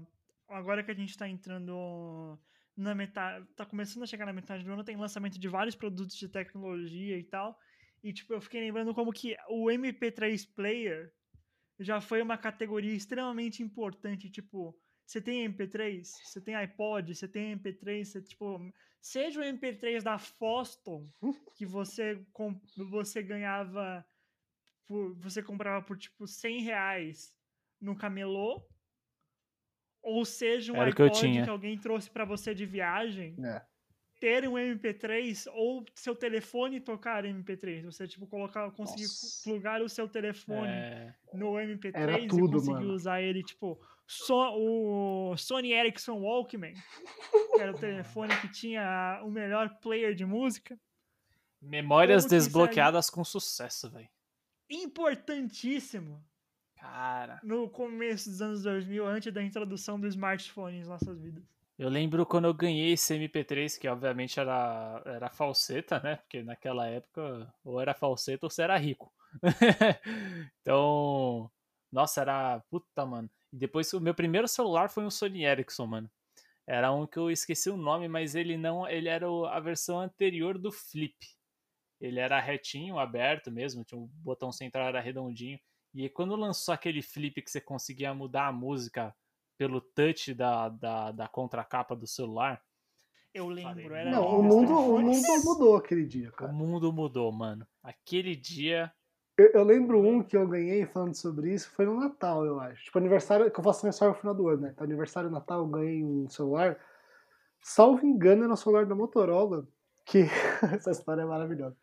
Agora que a gente tá entrando na metade, tá começando a chegar na metade do ano, tem lançamento de vários produtos de tecnologia e tal. E tipo, eu fiquei lembrando como que o MP3 player já foi uma categoria extremamente importante, tipo, você tem MP3, você tem iPod, você tem MP3, você, tipo, seja o MP3 da Foston, que você, você ganhava, por, você comprava por, tipo, 100 reais no camelô, ou seja um Era que iPod que, tinha. alguém trouxe para você de viagem, É. ter um MP3 ou seu telefone tocar MP3, você, tipo, colocar, conseguir Nossa. plugar o seu telefone É, no MP3 Era e tudo, conseguir mano. usar ele, tipo, só o Sony Ericsson Walkman, que era o telefone que tinha o melhor player de música. memórias Como isso desbloqueadas com sucesso, velho. Importantíssimo Cara. no começo dos anos 2000, antes da introdução do smartphone em nossas vidas. Eu lembro quando eu ganhei esse MP3, que obviamente era, era falseta, né? Porque naquela época ou era falseta ou você era rico. então, nossa, era. Puta, mano. E depois o meu primeiro celular foi um Sony Ericsson, mano. Era um que eu esqueci o nome, mas ele não. Ele era a versão anterior do Flip. Ele era retinho, aberto mesmo, tinha o botão central era redondinho. E quando lançou aquele flip que você conseguia mudar a música pelo touch da, da, da contracapa do celular, Eu lembro, era Não, o mundo, o mundo mudou aquele dia, o cara. mundo mudou, mano. Aquele dia. Eu, eu lembro um que eu ganhei falando sobre isso, foi no Natal, eu acho. Tipo, aniversário, que eu faço aniversário no final do ano, né? Então, aniversário Natal, eu ganhei um celular. Salvo engano, era um celular da Motorola, que. essa história é maravilhosa.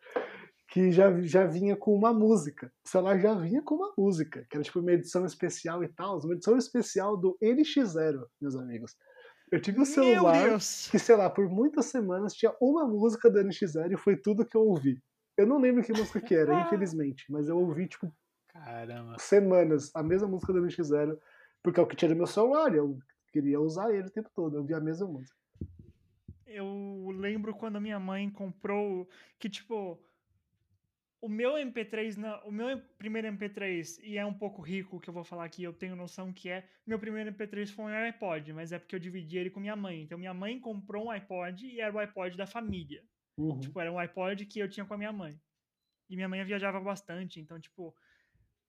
Que já, já vinha com uma música. O celular já vinha com uma música, que era tipo uma edição especial e tal. Uma edição especial do NX0, meus amigos. Eu tive um celular que, sei lá, por muitas semanas tinha uma música do NX0 e foi tudo que eu ouvi. Eu não lembro que música que era, infelizmente, mas eu ouvi, tipo, Caramba. semanas a mesma música do NX0, porque é o que tinha no meu celular, eu queria usar ele o tempo todo, eu ouvia a mesma música. Eu lembro quando a minha mãe comprou que tipo o meu MP3, na- o meu primeiro MP3 e é um pouco rico que eu vou falar aqui, eu tenho noção que é, meu primeiro MP3 foi um iPod, mas é porque eu dividi ele com minha mãe. Então minha mãe comprou um iPod e era o iPod da família. Uhum. Tipo, era um iPod que eu tinha com a minha mãe. E minha mãe viajava bastante, então tipo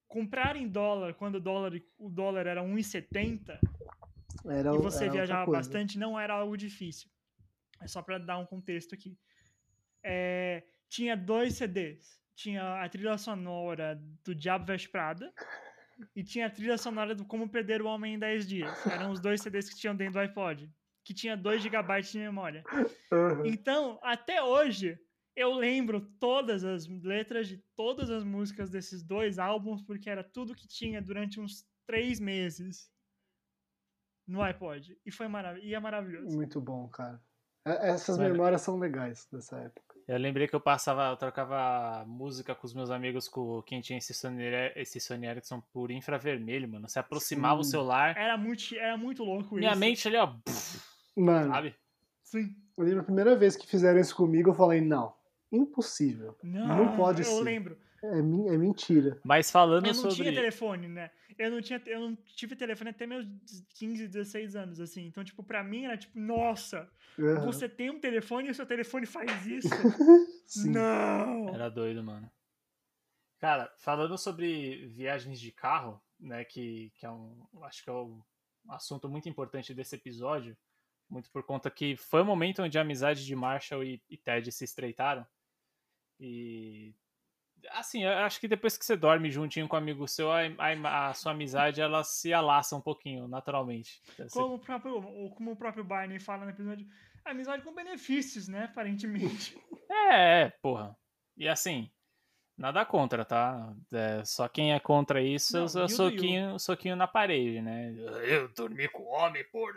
comprar em dólar quando o dólar o dólar era 1,70 Era, e você era viajava bastante, não era algo difícil. É só pra dar um contexto aqui. É, tinha dois CDs. Tinha a trilha sonora do Diabo Veste Prada e tinha a trilha sonora do Como Perder o Homem em 10 Dias. Eram os dois CDs que tinham dentro do iPod, que tinha 2 GB de memória. Uhum. Então, até hoje, eu lembro todas as letras de todas as músicas desses dois álbuns, porque era tudo que tinha durante uns três meses no iPod. E foi marav e é maravilhoso. Muito bom, cara. É- Essas Mano. memórias são legais dessa época. Eu lembrei que eu passava, eu trocava música com os meus amigos com quem tinha esse Sony, esse Sony Ericsson por infravermelho, mano. Você aproximava o Sim. celular, Era muito, era muito louco minha isso. mente ali, ó, pff, Mano, sabe? Sim. eu lembro a primeira vez que fizeram isso comigo, eu falei, não, impossível. Não, Não pode eu ser. lembro. É, min- é mentira. Mas falando Eu não tinha sobre. telefone, né? Eu não, tinha, eu não tive telefone até meus 15, 16 anos, assim. Então, tipo, pra mim era tipo, nossa, Uhum. você tem um telefone e o seu telefone faz isso? Sim. Não! Era doido, mano. Cara, falando sobre viagens de carro, né, que, que é um, acho que é um assunto muito importante desse episódio, muito por conta que foi o momento onde a amizade de Marshall e, e Ted se estreitaram. E assim, eu acho que depois que você dorme juntinho com um amigo seu, a, a- a sua amizade ela se alaça um pouquinho, naturalmente. Como o próprio, ou como o próprio Barney fala no episódio, amizade com benefícios, né? Aparentemente. É, é, porra. E assim, nada contra, tá? É, só quem é contra isso, Não, é o soquinho, soquinho na parede, né? Eu dormi com homem, por.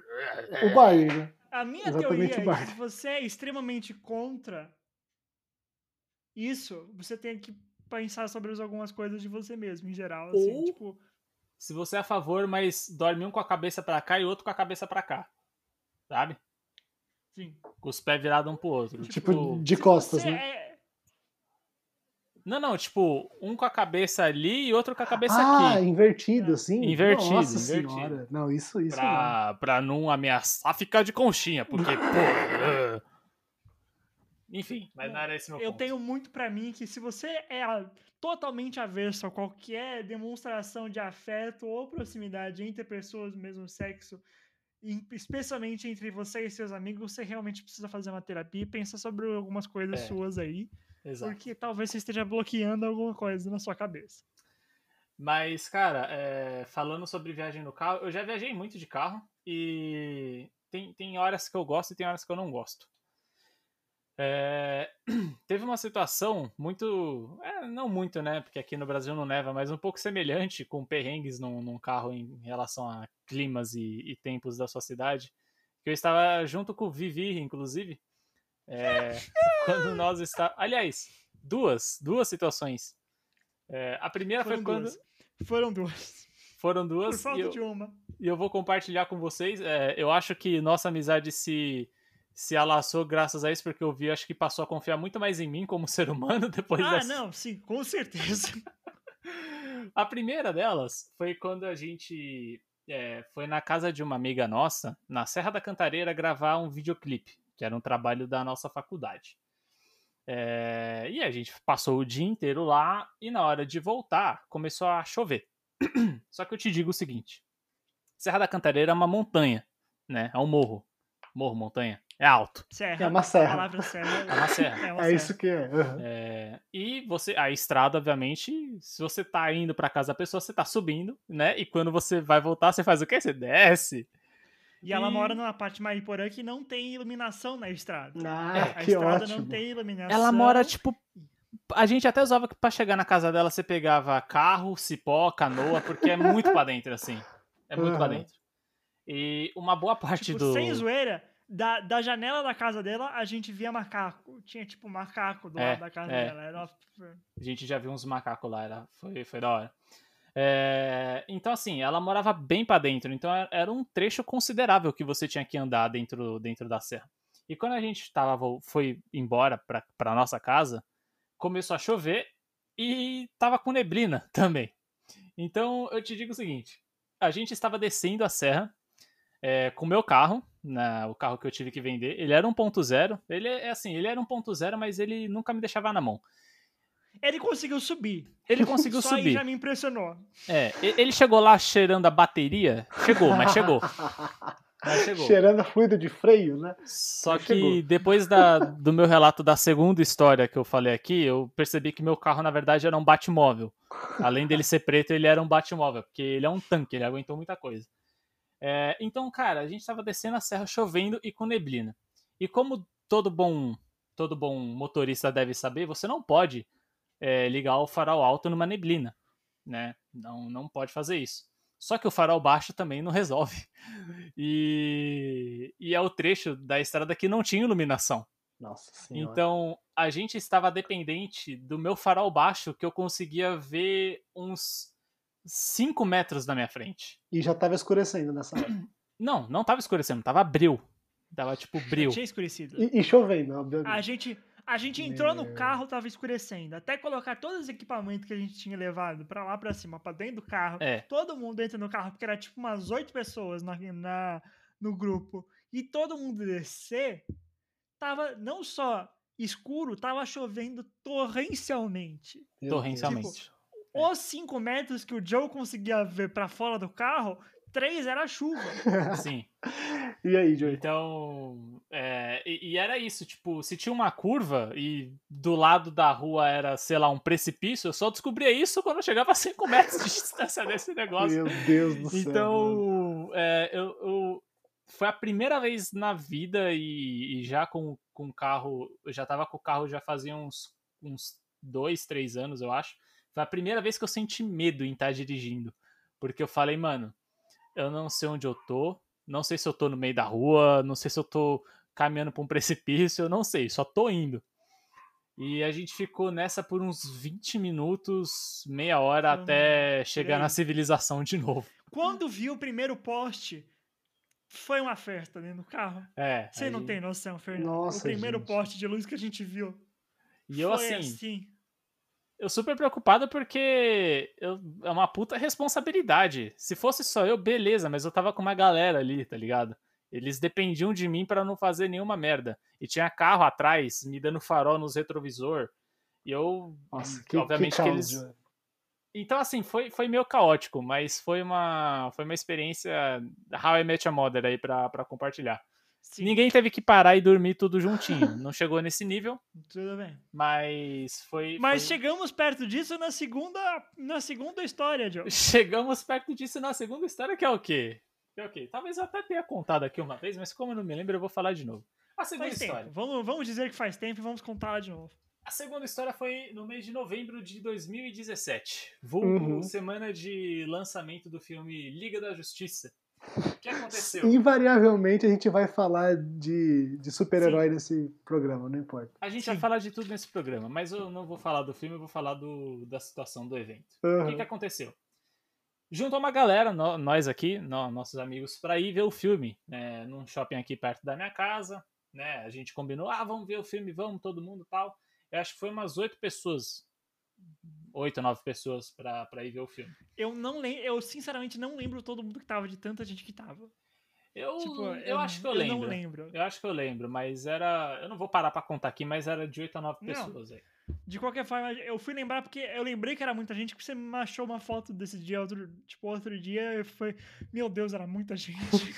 O Barney, né? A minha Exatamente teoria é o que se você é extremamente contra isso, você tem que pensar sobre as- algumas coisas de você mesmo, em geral. Assim, Ou- tipo, Se você é a favor, mas dorme um com a cabeça pra cá e outro com a cabeça pra cá. Sabe? sim. Com os pés virados um pro outro. Tipo, de costas, né? é- Não, não, tipo, um com a cabeça ali e outro com a cabeça ah, aqui. invertido, assim? Invertido, Nossa invertido. senhora. Não, isso, isso não. Pra, pra não ameaçar ficar de conchinha, porque, pô. Enfim, mas não era esse meu Eu ponto. tenho muito pra mim que se você é totalmente averso a qualquer demonstração de afeto ou proximidade entre pessoas do mesmo sexo, especialmente entre você e seus amigos, você realmente precisa fazer uma terapia e pensar sobre algumas coisas É. suas aí, Exato. porque talvez você esteja bloqueando alguma coisa na sua cabeça. Mas, cara, é, falando sobre viagem no carro, eu já viajei muito de carro e tem, tem horas que eu gosto e tem horas que eu não gosto. É, teve uma situação muito. é, não muito, né? Porque aqui no Brasil não neva, mas um pouco semelhante com perrengues num, num carro em relação a climas e, e tempos da sua cidade. Que eu estava junto com o Vivi, inclusive. é, quando nós está Aliás, duas, duas situações. É, a primeira Foram foi quando. duas. Foram duas. Foram Por duas. falta e eu, de uma. e eu vou compartilhar com vocês. É, eu acho que nossa amizade se, se alaçou graças a isso, porque o Vi acho que passou a confiar muito mais em mim como ser humano depois Ah, dessa. não, sim, com certeza. A primeira delas foi quando a gente é, foi na casa de uma amiga nossa, na Serra da Cantareira, gravar um videoclipe, que era um trabalho da nossa faculdade. É, e a gente passou o dia inteiro lá e na hora de voltar começou a chover. Só que eu te digo o seguinte: Serra da Cantareira é uma montanha, né? É um morro. Morro, montanha. É alto. Serra. É uma A serra. palavra serra. É uma serra. É, uma É serra. isso que é. aham. É, e você, a estrada, obviamente, se você tá indo pra casa da pessoa, você tá subindo, né? E quando você vai voltar, você faz o quê? Você desce. E ela E- mora numa parte de Mariporã que não tem iluminação na estrada. Ah, a que estrada ótimo. não tem iluminação. Ela mora, tipo. A gente até usava que pra chegar na casa dela você pegava carro, cipó, canoa, porque é muito pra dentro, assim. É muito pra Aham. dentro. E uma boa parte Tipo, do. sem zoeira, da, da janela da casa dela, a gente via macaco. Tinha, tipo, macaco do É, lado da casa é. dela. Era uma- A gente já viu uns macacos lá, era, foi, foi da hora. É, então, assim, ela morava bem pra dentro, então era- era um trecho considerável que você tinha que andar dentro, dentro da serra. E quando a gente tava, foi embora pra, pra nossa casa, começou a chover e tava com neblina também. Então, eu te digo o seguinte: a gente estava descendo a serra é, com o meu carro, na, o carro que eu tive que vender. Ele era 1.0, ele é assim, ele era 1.0, mas ele nunca me deixava na mão. Ele conseguiu subir. Ele conseguiu Só aí subir. já me impressionou. É, ele chegou lá cheirando a bateria. Chegou, mas chegou. Mas chegou. Cheirando a fluido de freio, né? Só Mas que chegou. depois da- do meu relato da segunda história que eu falei aqui, eu percebi que meu carro, na verdade, era um Batmóvel. Além dele ser preto, ele era um Batmóvel, porque ele é um tanque, ele aguentou muita coisa. É, então, cara, a gente tava descendo a serra chovendo e com neblina. E como todo bom, todo bom motorista deve saber, você não pode é, ligar o farol alto numa neblina, né? Não, não pode fazer isso. Só que o farol baixo também não resolve. E, e é o trecho da estrada que não tinha iluminação. Nossa senhora. Então, a gente estava dependente do meu farol baixo, que eu conseguia ver uns 5 metros na minha frente. E já tava escurecendo nessa hora. Não, não tava escurecendo, tava bril. Tava tipo bril. Tinha escurecido. E, e chovendo, obviamente. A gente, a gente entrou no Meu. carro, tava escurecendo. Até colocar todos os equipamentos que a gente tinha levado pra lá, pra cima, pra dentro do carro. É. Todo mundo entra no carro, porque era tipo umas oito pessoas na, na- no grupo. E todo mundo descer, tava não só escuro, tava chovendo torrencialmente. Torrencialmente. Os cinco metros que o Joe conseguia ver pra fora do carro, três era chuva. Sim. E aí, Joey? Então, é, e, e era isso, tipo, se tinha uma curva e do lado da rua era, sei lá, um precipício, eu só descobria isso quando eu chegava a 5 metros de distância desse negócio. Meu Deus do céu. Então, é, eu, eu- foi a primeira vez na vida e, e já com com o carro, eu já tava com o carro já fazia uns, uns dois, três anos, eu acho. Foi a primeira vez que eu senti medo em estar dirigindo. Porque eu falei, mano, eu não sei onde eu tô, não sei se eu tô no meio da rua, não sei se eu tô caminhando pra um precipício, eu não sei, só tô indo. E a gente ficou nessa por uns 20 minutos, meia hora, Uhum, até chegar na civilização de novo. Quando viu o primeiro poste, foi uma festa dentro do carro. É. Você não aí- tem noção, Fernando. Nossa, o primeiro gente. poste de luz que a gente viu E eu foi assim, assim. Eu super preocupado porque eu, é uma puta responsabilidade. Se fosse só eu, beleza, mas eu tava com uma galera ali, tá ligado? Eles dependiam de mim para não fazer nenhuma merda. E tinha carro atrás, me dando farol nos retrovisor. E eu, Nossa, que, obviamente que que eles. Então, assim, foi, foi meio caótico, mas foi uma, foi uma experiência How I Met Your Mother aí pra compartilhar. Sim, Ninguém teve que parar e dormir tudo juntinho. Não chegou nesse nível, tudo bem. mas foi. Mas foi- chegamos perto disso na segunda, na segunda história, Joe. chegamos perto disso na segunda história, que é o quê? Que é o quê? Talvez eu até tenha contado aqui uma vez, mas como eu não me lembro, eu vou falar de novo. A segunda Faz história. tempo. Vamos, vamos dizer que faz tempo e vamos contar de novo. A segunda história foi no mês de novembro de 2017. Vulgo Uhum. semana de lançamento do filme Liga da Justiça. O que aconteceu? Invariavelmente a gente vai falar de, de super-herói nesse programa, não importa. A gente Sim. vai falar de tudo nesse programa, mas eu não vou falar do filme, eu vou falar do, da situação do evento. O Aham. que, que aconteceu? Juntou uma galera, nó- nós aqui, nó- nossos amigos, pra ir ver o filme, né, num shopping aqui perto da minha casa, né? A gente combinou, ah, vamos ver o filme, vamos, todo mundo tal. Eu acho que foi umas oito pessoas, oito, nove pessoas pra, pra ir ver o filme. Eu não lembro, eu sinceramente não lembro todo mundo que tava, de tanta gente que tava. Eu, Tipo, eu, acho que eu, lembro. não lembro. Eu acho que eu lembro, mas era. Eu não vou parar pra contar aqui, mas era de oito a nove Não. pessoas aí. De qualquer forma, eu fui lembrar porque eu lembrei que era muita gente, porque você me achou uma foto desse dia, outro, tipo, outro dia, e foi, meu Deus, era muita gente.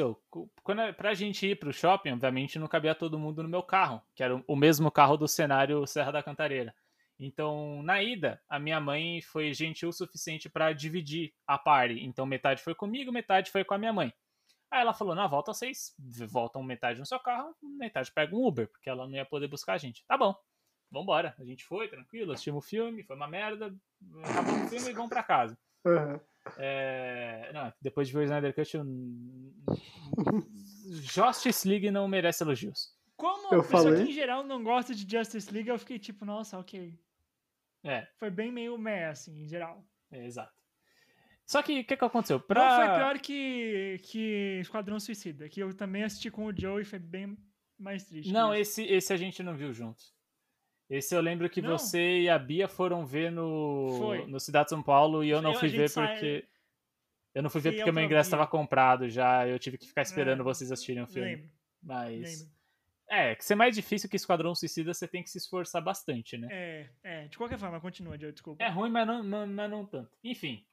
Aconteceu? Quando, é- pra gente ir pro shopping, obviamente não cabia todo mundo no meu carro, que era o- mesmo carro do cenário Serra da Cantareira. Então, na ida, a minha mãe foi gentil o suficiente pra dividir a party. Então, metade foi comigo, metade foi com a minha mãe. Aí ela falou: na volta vocês voltam metade no seu carro, metade pega um Uber, porque ela não ia poder buscar a gente. Tá bom, vambora. A gente foi, tranquilo, assistimos o filme, foi uma merda, acabou o filme e vamos pra casa. Aham. É, não, depois de ver o Snyder Cut, eu... Justice League não merece elogios. Como Eu a pessoa falei. que em geral não gosta de Justice League, eu fiquei tipo, nossa, ok. É, Foi bem meio meh, assim, em geral. é exato. Só que o que, que aconteceu? Não Pra... foi pior que, que Esquadrão Suicida, que eu também assisti com o Joe e foi bem mais triste. Não, esse, esse a gente não viu juntos. Esse eu lembro que Não. você e a Bia foram ver no, Foi. no Cidade de São Paulo e eu não Eu- fui ver sai- porque. Eu não fui ver Fui porque eu meu ingresso estava comprado já. Eu tive que ficar esperando É, vocês assistirem o filme. Lembro, Mas. lembro. É, que ser mais difícil que Esquadrão Suicida, você tem que se esforçar bastante, né? É, é, de qualquer forma, continua, Joe, desculpa. É ruim, mas não, não, mas não tanto. Enfim.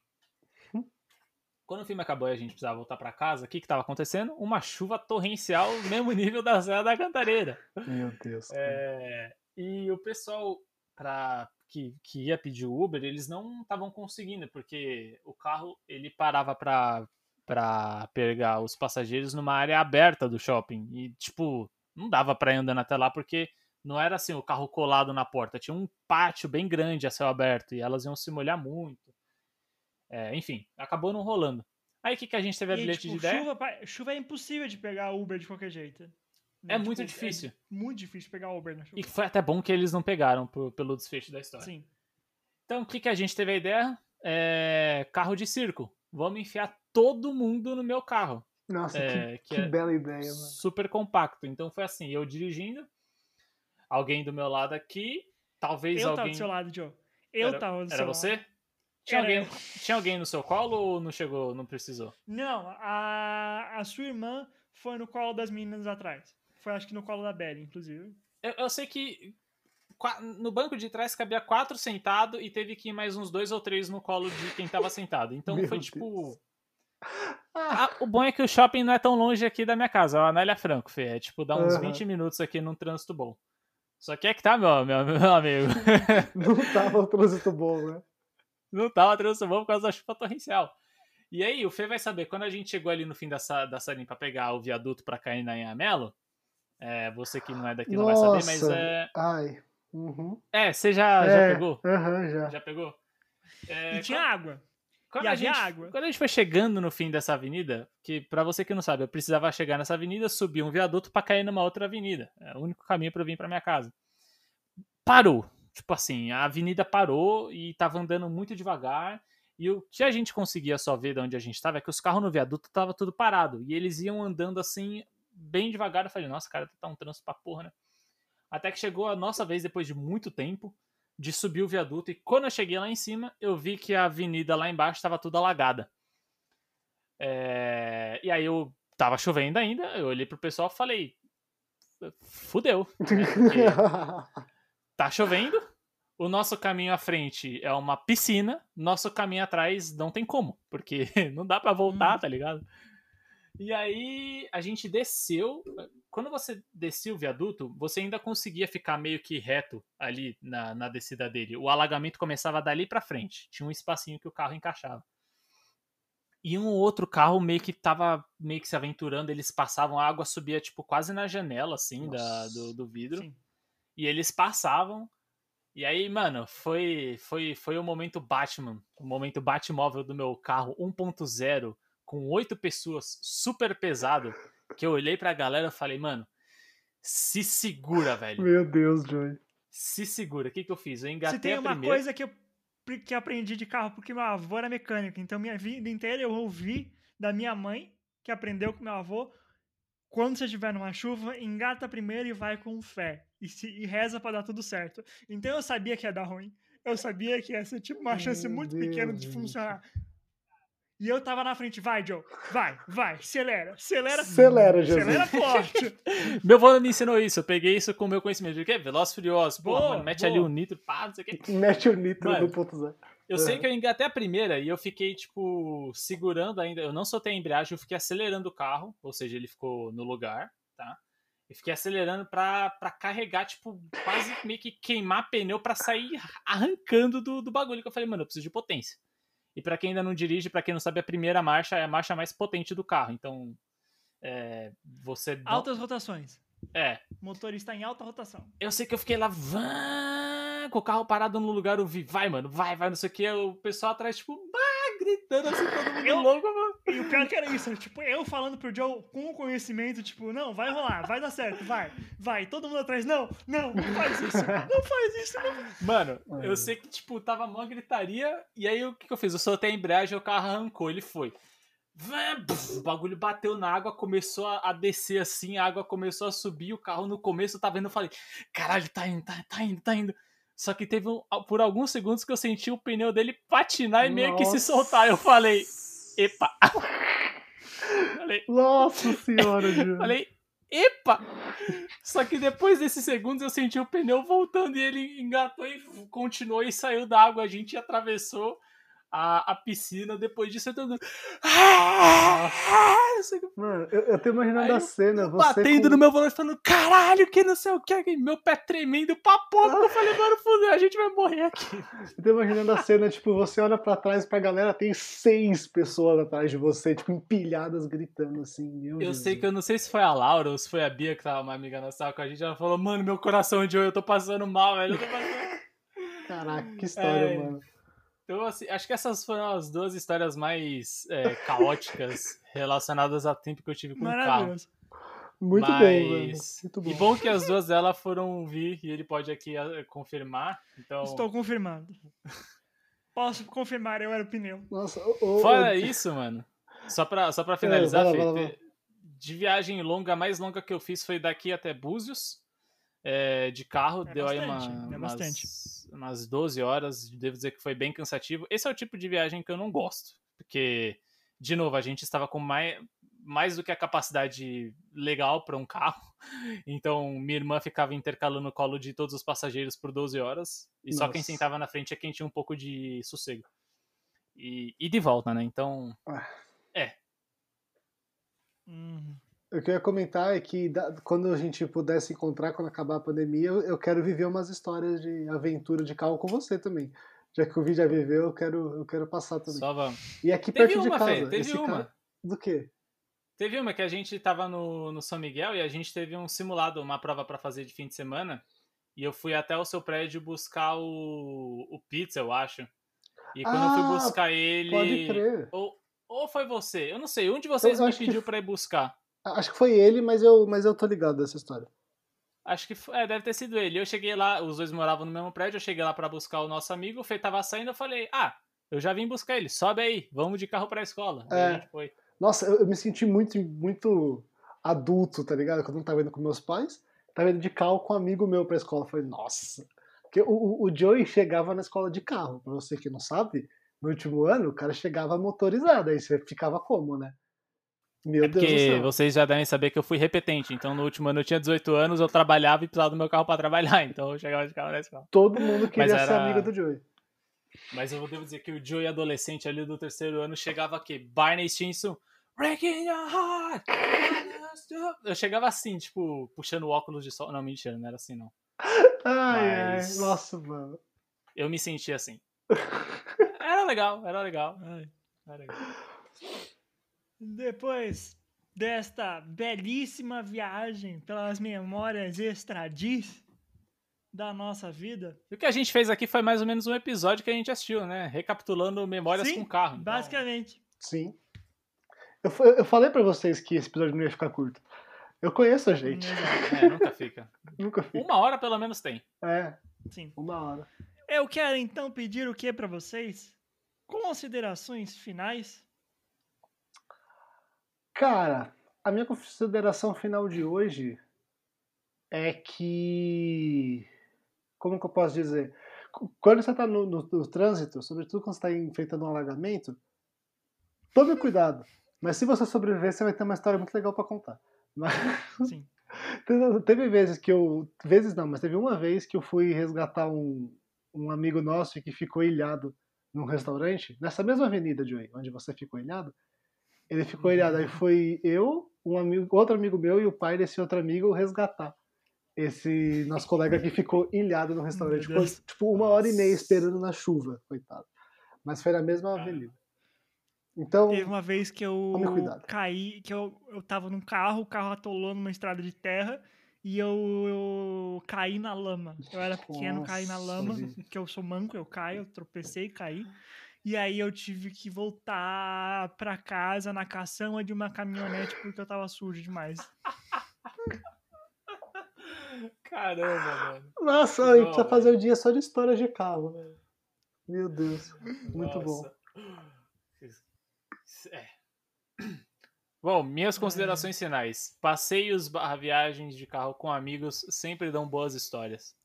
Quando o filme acabou e a gente precisava voltar pra casa, o que que tava acontecendo? Uma chuva torrencial, mesmo nível da Serra da Cantareira. Meu Deus. cara. É, e o pessoal pra, que, que ia pedir Uber, eles não estavam conseguindo, porque o carro ele parava pra, pra pegar os passageiros numa área aberta do shopping. E, tipo, não dava pra ir andando até lá, porque não era assim o carro colado na porta. Tinha um pátio bem grande a céu aberto e elas iam se molhar muito. É, enfim, acabou não rolando. Aí o que, que a gente teve a E, bilhete tipo, de ideia? chuva, chuva é impossível de pegar Uber de qualquer jeito. É muito difícil. muito difícil pegar Uber na chuva. E foi até bom que eles não pegaram por- pelo desfecho da história. Sim. Então, o que, que a gente teve a ideia? É, carro de circo. Vamos enfiar todo mundo no meu carro. Nossa, É, que, que que é bela ideia, mano. super compacto. Então foi assim, eu dirigindo, alguém do meu lado aqui, talvez Eu tava alguém... do seu lado, Joe. Eu Era- tava do Era seu você? lado. Tinha, Era alguém, tinha alguém no seu colo ou não chegou, não precisou? Não, a, a sua irmã foi no colo das meninas atrás. Foi acho que no colo da Belly, inclusive. Eu, eu sei que no banco de trás cabia quatro sentado e teve que ir mais uns dois ou três no colo de quem tava sentado. Então Meu foi Deus. tipo... Ah, o bom é que o shopping não é tão longe aqui da minha casa, é o Anália Franco, Fê. É tipo, dá uns Aham. 20 minutos aqui num trânsito bom. Só que é que tá, meu, meu, meu amigo. Não tava o trânsito bom, né? não tava trânsito bom por causa da chuva torrencial. E aí, o Fê vai saber, quando a gente chegou ali no fim da, da salinha pra pegar o viaduto pra cair na Inhamelo, é, você que não é daqui não vai saber, mas Nossa. é. Ai. Uhum. É, você já, já É, pegou? Aham, já. Já pegou? É, e tinha água. Quando E a, gente, água. quando a gente foi chegando no fim dessa avenida, que pra você que não sabe, eu precisava chegar nessa avenida, subir um viaduto pra cair numa outra avenida. É o único caminho pra eu vir pra minha casa. Parou. Tipo assim, a avenida parou e tava andando muito devagar. E o que a gente conseguia só ver de onde a gente tava é que os carros no viaduto tava tudo parado. E eles iam andando assim, bem devagar. Eu falei, nossa, cara, tá um trânsito pra porra, né? Até que chegou a nossa vez, depois de muito tempo, de subir o viaduto. E quando eu cheguei lá em cima, eu vi que a avenida lá embaixo estava toda alagada. É, E aí eu tava chovendo ainda, eu olhei pro pessoal e falei: fudeu. né? Porque tá chovendo, o nosso caminho à frente é uma piscina, nosso caminho atrás não tem como, porque não dá pra voltar, Hum. tá ligado? E aí a gente desceu. Quando você descia o viaduto, você ainda conseguia ficar meio que reto ali na, na descida dele. O alagamento começava dali pra frente. Tinha um espacinho que o carro encaixava. E um outro carro meio que tava meio que se aventurando, eles passavam, a água subia tipo quase na janela assim da, do, do vidro. Sim. E eles passavam. E aí, mano, foi foi foi o momento Batman, o momento Batmóvel do meu carro 1.0 com oito pessoas, super pesado, que eu olhei pra galera e falei, mano, se segura, velho. Meu Deus, Joey. Se segura. O que que eu fiz? Eu Se engatei tem a uma primeira. coisa que eu que aprendi de carro, porque meu avô era mecânico, então minha vida inteira eu ouvi da minha mãe, que aprendeu com meu avô, quando você estiver numa chuva, engata primeiro e vai com fé. E, se, e reza pra dar tudo certo. Então eu sabia que ia dar ruim. Eu sabia que ia ser tipo uma chance Meu muito Deus, pequena de funcionar. E eu tava na frente, vai, Joe, vai, vai, acelera, acelera. Acelera, Jesus. Acelera forte. Meu avô me ensinou isso. Eu peguei isso com o meu conhecimento. O quê? Veloz Furioso. Pô, mano, mete boa. ali o nitro, pá, não sei o quê. Mete o nitro Mano, no ponto zero. Eu sei Uhum. que eu engatei a primeira e eu fiquei, tipo, segurando ainda. Eu não soltei a embreagem, eu fiquei acelerando o carro. Ou seja, ele ficou no lugar, tá? E fiquei acelerando pra, pra carregar, tipo, quase meio que queimar pneu pra sair arrancando do, do bagulho. Que eu falei, mano, eu preciso de potência. E pra quem ainda não dirige, pra quem não sabe, a primeira marcha é a marcha mais potente do carro. Então, é, você... Altas rotações. É, O motor está em alta rotação. eu sei que eu fiquei lá, vã, com o carro parado no lugar, eu vi, vai, mano, vai, vai, não sei o que. O pessoal atrás, tipo, gritando assim, todo mundo Eu- louco, mano. E o pior que era isso, tipo, eu falando pro Joe com o conhecimento, tipo, não, vai rolar, vai dar certo, vai, vai, todo mundo atrás, não, não, não faz isso, não faz isso, não. Mano, É. eu sei que, tipo, tava mó gritaria, e aí o que, que eu fiz? Eu soltei a embreagem, o carro arrancou, ele foi. O bagulho bateu na água, começou a a descer assim, a água começou a subir, o carro no começo eu tava vendo, eu falei, caralho, tá indo, tá, tá indo, tá indo. Só que teve um, por alguns segundos que eu senti o pneu dele patinar e meio que se Nossa. soltar. Eu falei, epa. falei, Nossa senhora, Joey. falei, epa. Só que depois desses segundos eu senti o pneu voltando e ele engatou e continuou e saiu da água. A gente atravessou a, a piscina. Depois disso eu tô. Ah, Mano, eu, eu tô imaginando Aí a cena, batendo com... no meu volante, falando, caralho, que não sei o que, meu pé tremendo pra pouco. Eu falei, mano, fudeu, a gente vai morrer aqui. Eu tô imaginando a cena, tipo, você olha pra trás pra galera, tem seis pessoas atrás de você, tipo, empilhadas gritando assim, meu Eu sei que eu não sei se foi a Laura ou se foi a Bia que tava uma amiga nossa com a gente. Ela falou, mano, meu coração de hoje, eu tô passando mal, velho. Eu tô passando... Caraca, que história, É. mano. Então, assim, acho que essas foram as duas histórias mais é, caóticas relacionadas ao tempo que eu tive com o carro. Maravilhoso. Muito Mas... bom, velho. Muito bom. E bom que as duas delas foram vir e ele pode aqui ah, confirmar. Então, Estou confirmando. Posso confirmar, eu era o pneu. Nossa, ô, fora ô, isso, mano, só pra, só pra finalizar, vai lá, Fê, vai lá, vai te- de viagem longa, a mais longa que eu fiz foi daqui até Búzios. É, de carro, É deu aí uma, bastante, é umas, bastante. umas 12 horas, devo dizer que foi bem cansativo. Esse é o tipo de viagem que eu não gosto, porque, de novo, a gente estava com mais, mais do que a capacidade legal para um carro, então minha irmã ficava intercalando o colo de todos os passageiros por 12 horas, e só quem Nossa. sentava na frente é quem tinha um pouco de sossego. E, e de volta, né? Então, Hum. O que eu ia comentar é que da- quando a gente puder se encontrar, quando acabar a pandemia, eu, eu quero viver umas histórias de aventura de carro com você também. Já que o vídeo já viveu, eu quero, eu quero passar também. só vamos. E aqui Teve perto uma, de casa. Fê, teve uma. cara- Do quê? Teve uma que a gente tava no, no São Miguel e a gente teve um simulado, uma prova pra fazer de fim de semana. E eu fui até o seu prédio buscar o, o pizza, eu acho. E quando eu Ah, fui buscar ele. Pode crer. Ou, ou foi você? Eu não sei. Um de vocês Eu me acho que pediu pra ir buscar. Acho que foi ele, mas eu, mas eu tô ligado dessa história. Acho que foi, é, deve ter sido ele. Eu cheguei lá, os dois moravam no mesmo prédio. Eu cheguei lá pra buscar o nosso amigo. O Fê tava saindo. Eu falei, ah, eu já vim buscar ele. Sobe aí, vamos de carro pra escola. É. a gente foi. Nossa, eu, eu me senti muito, muito adulto, tá ligado? Quando eu não tava indo com meus pais. tava indo de carro com um amigo meu pra escola. Eu falei, nossa. Porque o, o, o Joey chegava na escola de carro. Pra você que não sabe, no último ano o cara chegava motorizado. Aí você ficava como, né? Meu É Deus do porque céu. vocês já devem saber que eu fui repetente. Então, no último ano eu tinha 18 anos, eu trabalhava e precisava do meu carro pra trabalhar. Então, eu chegava de carro na escola. Todo mundo queria Mas ser era- amigo do Joey. Mas eu devo dizer que o Joey adolescente ali do terceiro ano chegava aqui, Barney Stinson, Breaking your heart. Eu chegava assim, tipo, puxando óculos de sol. Não, mentira, não era assim, não. Ai, Mas- ai, nossa, mano. Eu me sentia assim. Era legal, era legal. Ai. Era legal. Depois desta belíssima viagem pelas memórias extradis da nossa vida, E o que a gente fez aqui foi mais ou menos um episódio que a gente assistiu, né? Recapitulando memórias Sim, com carro. Então, basicamente. Sim. Eu, eu falei pra vocês que esse episódio não ia ficar curto. Eu conheço a gente. É, nunca fica. Nunca fiz. Uma hora pelo menos tem. É, Sim. uma hora. Eu quero então pedir o que pra vocês? Considerações finais. Cara, a minha consideração final de hoje é que. Como que eu posso dizer? Qu- Quando você está no, no- no trânsito, sobretudo quando você está enfrentando um alagamento, tome cuidado. Mas se você sobreviver, você vai ter uma história muito legal para contar. Mas Sim. teve- teve vezes que eu. Vezes não, mas teve uma vez que eu fui resgatar um, um amigo nosso que ficou ilhado num restaurante, nessa mesma avenida, Joey, onde você ficou ilhado. Ele ficou ilhado. Aí foi eu, um amigo, outro amigo meu e o pai desse outro amigo resgatar esse nosso colega que ficou ilhado no restaurante. Ficou, tipo, uma hora e meia Nossa. esperando na chuva, coitado. Mas foi na mesma Caramba. avenida. Então, Teve uma vez que eu caí, que eu, eu tava num carro, o carro atolou numa estrada de terra e eu, eu caí na lama. Eu era pequeno, caí na Nossa, lama, gente. que eu sou manco, eu caio, eu tropecei, caí. E aí eu tive que voltar pra casa na caçamba de uma caminhonete porque eu tava sujo demais. Caramba, mano. nossa, a gente Não, precisa fazer o dia só de história de carro, velho. Meu Deus. Muito bom. Nossa. É. Bom, minhas considerações finais. Passeios barra viagens de carro com amigos sempre dão boas histórias.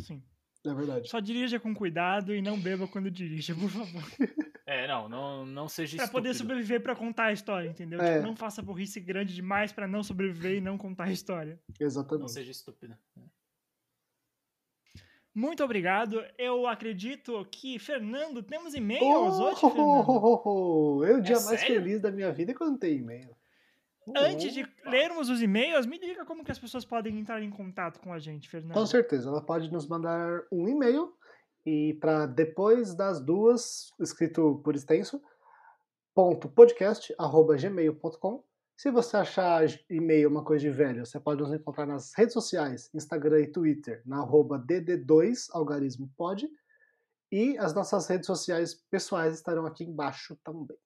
Sim. É verdade. Só dirija com cuidado e não beba quando dirija, por favor. É, não, não, não seja Pra poder sobreviver pra contar a história, entendeu? É. Tipo, não faça burrice grande demais pra não sobreviver e não contar a história. Não Exatamente. seja estúpido. Muito obrigado. Eu acredito que, Fernando, temos e-mails Oh, hoje, Fernando. oh, oh, oh. Eu, o dia É mais sério? feliz da minha vida é quando tem e-mail. Antes de lermos os e-mails, me diga como que as pessoas podem entrar em contato com a gente, Fernando. Com certeza, ela pode nos mandar um e-mail e para depois das duas, escrito por extenso, ponto podcast, arroba gmail.com. Se você achar e-mail uma coisa de velho, você pode nos encontrar nas redes sociais, Instagram e Twitter, na arroba dd2 algarismo pod. E as nossas redes sociais pessoais estarão aqui embaixo também.